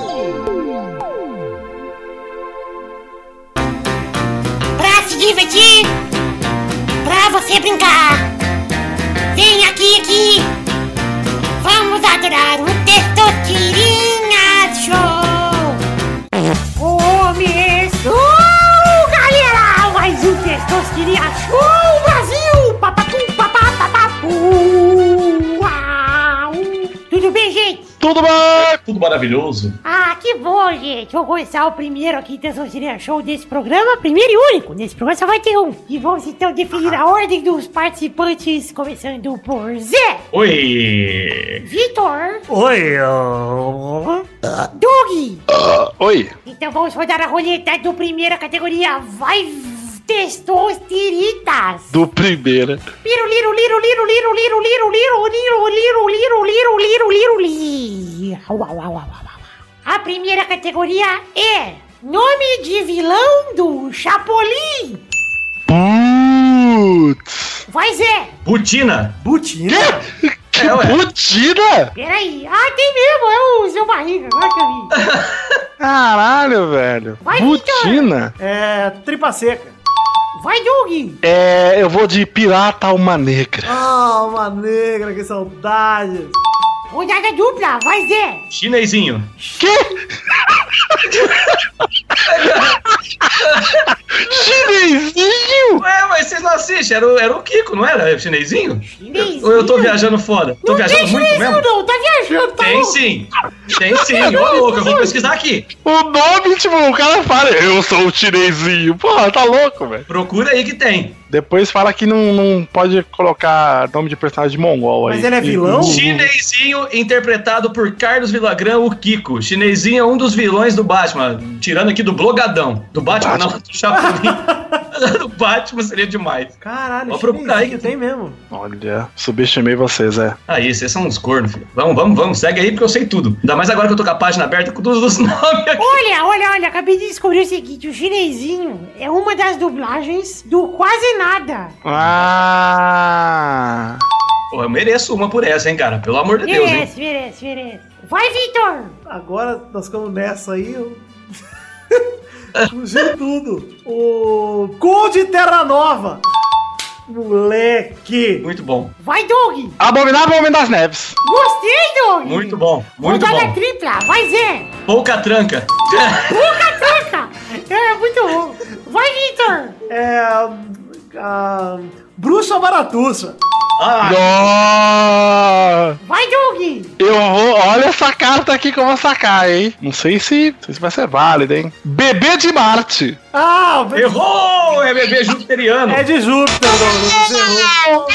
Pra se divertir, pra você brincar. Vem aqui, aqui. Vamos adorar o Testosterinha Show. Começou, galera! Mais um Testosterinha Show Tudo bem? Tudo maravilhoso. Ah, que bom, gente. Vou começar o primeiro aqui Testosterinha Show desse programa, primeiro e único. Nesse programa só vai ter um. E vamos então definir a ordem dos participantes, começando por Zé, Oi! Vitor, Oi, Doug. Oi. Então vamos rodar a roleta do primeira categoria. Vai, Testosteritas. Do primeira. Liro, liro, liro, liro, liro, liro, liro, liro, liro, liro, liro, liro, liro, liro. A primeira categoria é nome de vilão do Chapolin. Putz. Vai, Zé. Butina! Butina? Que É. Butina? Peraí. Ah, tem mesmo. É o seu barriga. Agora que eu vi. Caralho, velho. Vai, Butina? É, tripa seca. Vai, Doug. É, eu vou de pirata alma negra. Ah, uma negra, que saudade. Rodada dupla. Vai, Zé. Chinesinho. Que? Chinesinho? Ué, mas vocês não assistem? Era o, era o Kiko, não era? O chinesinho? Chinesinho. Ou eu tô viajando fora? Tô Não viajando tem muito chinesinho, mesmo? não. Tá viajando, tá Tem louco. sim. Tem sim. Ô, louco, eu vou pesquisar aqui. O nome, tipo, o cara fala, eu sou o chinesinho. Porra, tá louco, velho. Procura aí que tem. Depois fala que não, não pode colocar nome de personagem de mongol aí. Mas ele é vilão? Chinesinho interpretado por Carlos Villagrán, o Kiko. Chinesinho é um dos vilões do Batman. Tirando aqui do Blogadão. Do Batman, não, do Chapolin. do Batman seria demais. Caralho, Vou procurar aí que que tem mesmo. Olha, subestimei vocês, é. Aí, vocês são uns cornos, filho. Vamos, vamos, vamos, segue aí porque eu sei tudo. Ainda mais agora que eu tô com a página aberta com todos os nomes aqui. Olha, olha, olha, acabei de descobrir o seguinte: o chinesinho é uma das dublagens do Quase Nada. Ah! Pô, eu mereço uma por essa, hein, cara? Pelo amor de Deus, hein? Merece, merece, merece. Vai, Vitor! Agora nós ficamos nessa aí. Eu... Fugiu tudo. O Conde Terra Nova. Moleque. Muito bom. Vai, Doug! Abominável Homem das Neves. Gostei, Doug! Muito bom. Muito Rodada bom. tripla, vai, Zé! Pouca tranca. Truca, truca! É, muito bom. Vai, Vitor! É. A, a Bruxa Baratuxa. Ah, Ah, Vai, Doug! eu vou. Olha essa carta aqui que eu vou sacar, hein? Não sei se, não sei se vai ser válida, hein? Bebê de Marte. Ah, o errou! É bebê jupiteriano. é de Júpiter. Você errou.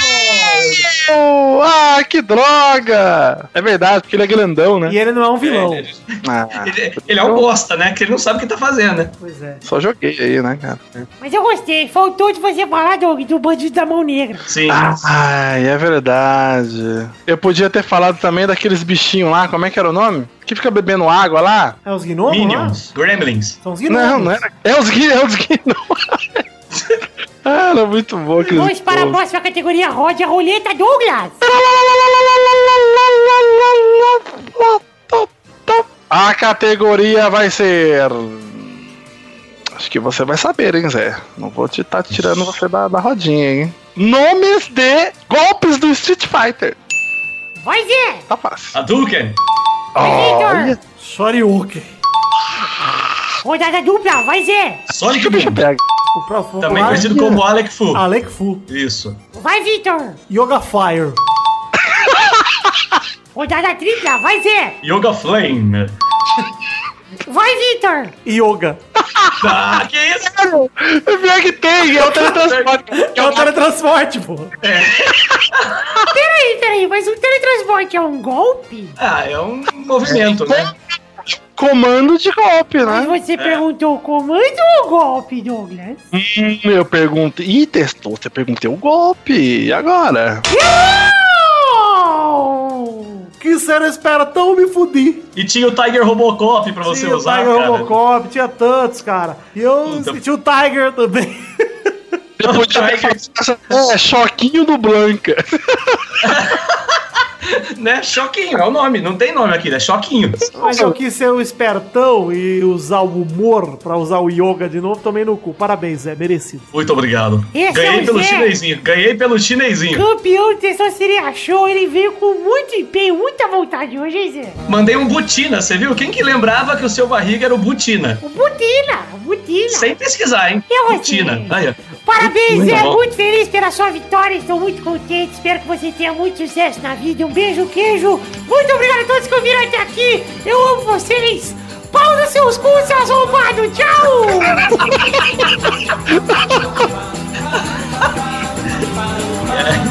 Oh, ah, que droga! É verdade, porque ele é grandão, né? E ele não é um vilão. É, Ah, Ele, ele é um bosta, né? Que ele não sabe o que tá fazendo, né? Pois é. só joguei aí, né, cara? Mas eu gostei. Faltou de você falar, Doug, do bandido da mão negra. Sim. Ai, é verdade. Eu podia ter falado também daqueles bichinhos lá, como é que era o nome? Que fica bebendo água lá? É os gnomos lá? Minions. Gremlins. São os gnomos. Não, não era. É os é os. Ah, era muito bom Vamos para a próxima categoria. Rode a roleta, Douglas! A categoria vai ser. Acho que você vai saber, hein, Zé? Não vou te estar tirando você da, da rodinha, hein? Nomes de golpes do Street Fighter. Vai, Zé! Tá fácil. Hadouken. Olha! Shoryuken. Rodada dupla, vai, Zé! Sonic Boom. O profundo Também conhecido como Alec Fu. Alec Fu. Isso. Vai, Vitor! Yoga Fire. Rodada tripla, vai, Zé! Yoga Flame. Vai, Vitor! Yoga. Ah, que isso? É pior que tem, é o teletransporte. É o teletransporte, pô. Peraí, peraí, mas o teletransporte é um golpe? Ah, é um movimento, né? Comando de golpe, Mas né? você perguntou comando ou golpe, Douglas? Hum, eu perguntei. Ih, testou, você perguntei o golpe. E agora? Oh! Que você não espera tão me fudir. E tinha o Tiger Robocop pra você Tinha usar, o Tiger cara. Robocop, tinha tantos, cara. E eu Puta. tinha o Tiger também. Eu podia ter Tiger. É, choquinho do Blanca. Né? Choquinho, é o nome. Não tem nome aqui, é Choquinho. Mas eu quis ser o espertão e usar o humor pra usar o yoga de novo, tomei no cu. Parabéns, Zé, merecido. Muito obrigado. Esse é Ganhei o pelo Zé. chinesinho. Ganhei pelo chinesinho. Campeão de Testosteria Show, ele veio com muito empenho, muita vontade hoje, hein, Zé? Mandei um Butina, você viu? Quem que lembrava que o seu barriga era o Butina? O Butina, o Butina. Sem pesquisar, hein? Eu Butina. gostei. Aí, ó. Parabéns, Zé. Muito feliz pela sua vitória. Estou muito contente. Espero que você tenha muito sucesso na vida. Um beijo, queijo. Muito obrigado a todos que ouviram até aqui. Eu amo vocês. Pau nos seus cus, seus arrombados. Tchau.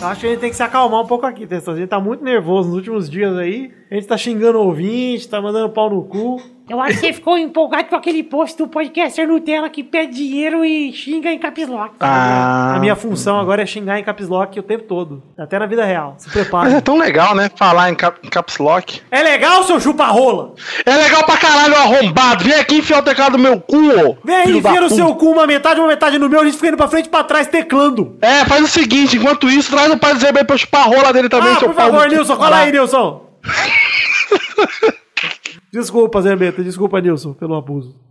Eu acho que a gente tem que se acalmar um pouco aqui, Testor. A gente tá muito nervoso nos últimos dias aí. A gente tá xingando ouvinte, tá mandando pau no cu. Eu acho que você ficou empolgado com aquele post do podcaster Nutella que pede dinheiro e xinga em caps lock. Ah, A minha função agora é xingar em caps lock o tempo todo. Até na vida real. Se Mas é prepara. tão legal, né? Falar em, cap- em caps lock. É legal, seu chupa-rola? É legal pra caralho, arrombado. Vem aqui enfiar o teclado no meu cu, ô. Vem aí, enfia no seu cu uma metade, uma metade no meu, a gente fica indo pra frente e pra trás teclando. É, faz o seguinte, enquanto isso, traz o pai do Zé pra eu chupar a rola dele também, ah, seu por favor. Nilson, cola aí, Nilson. desculpa, Zé Beta, desculpa, Nilson, pelo abuso.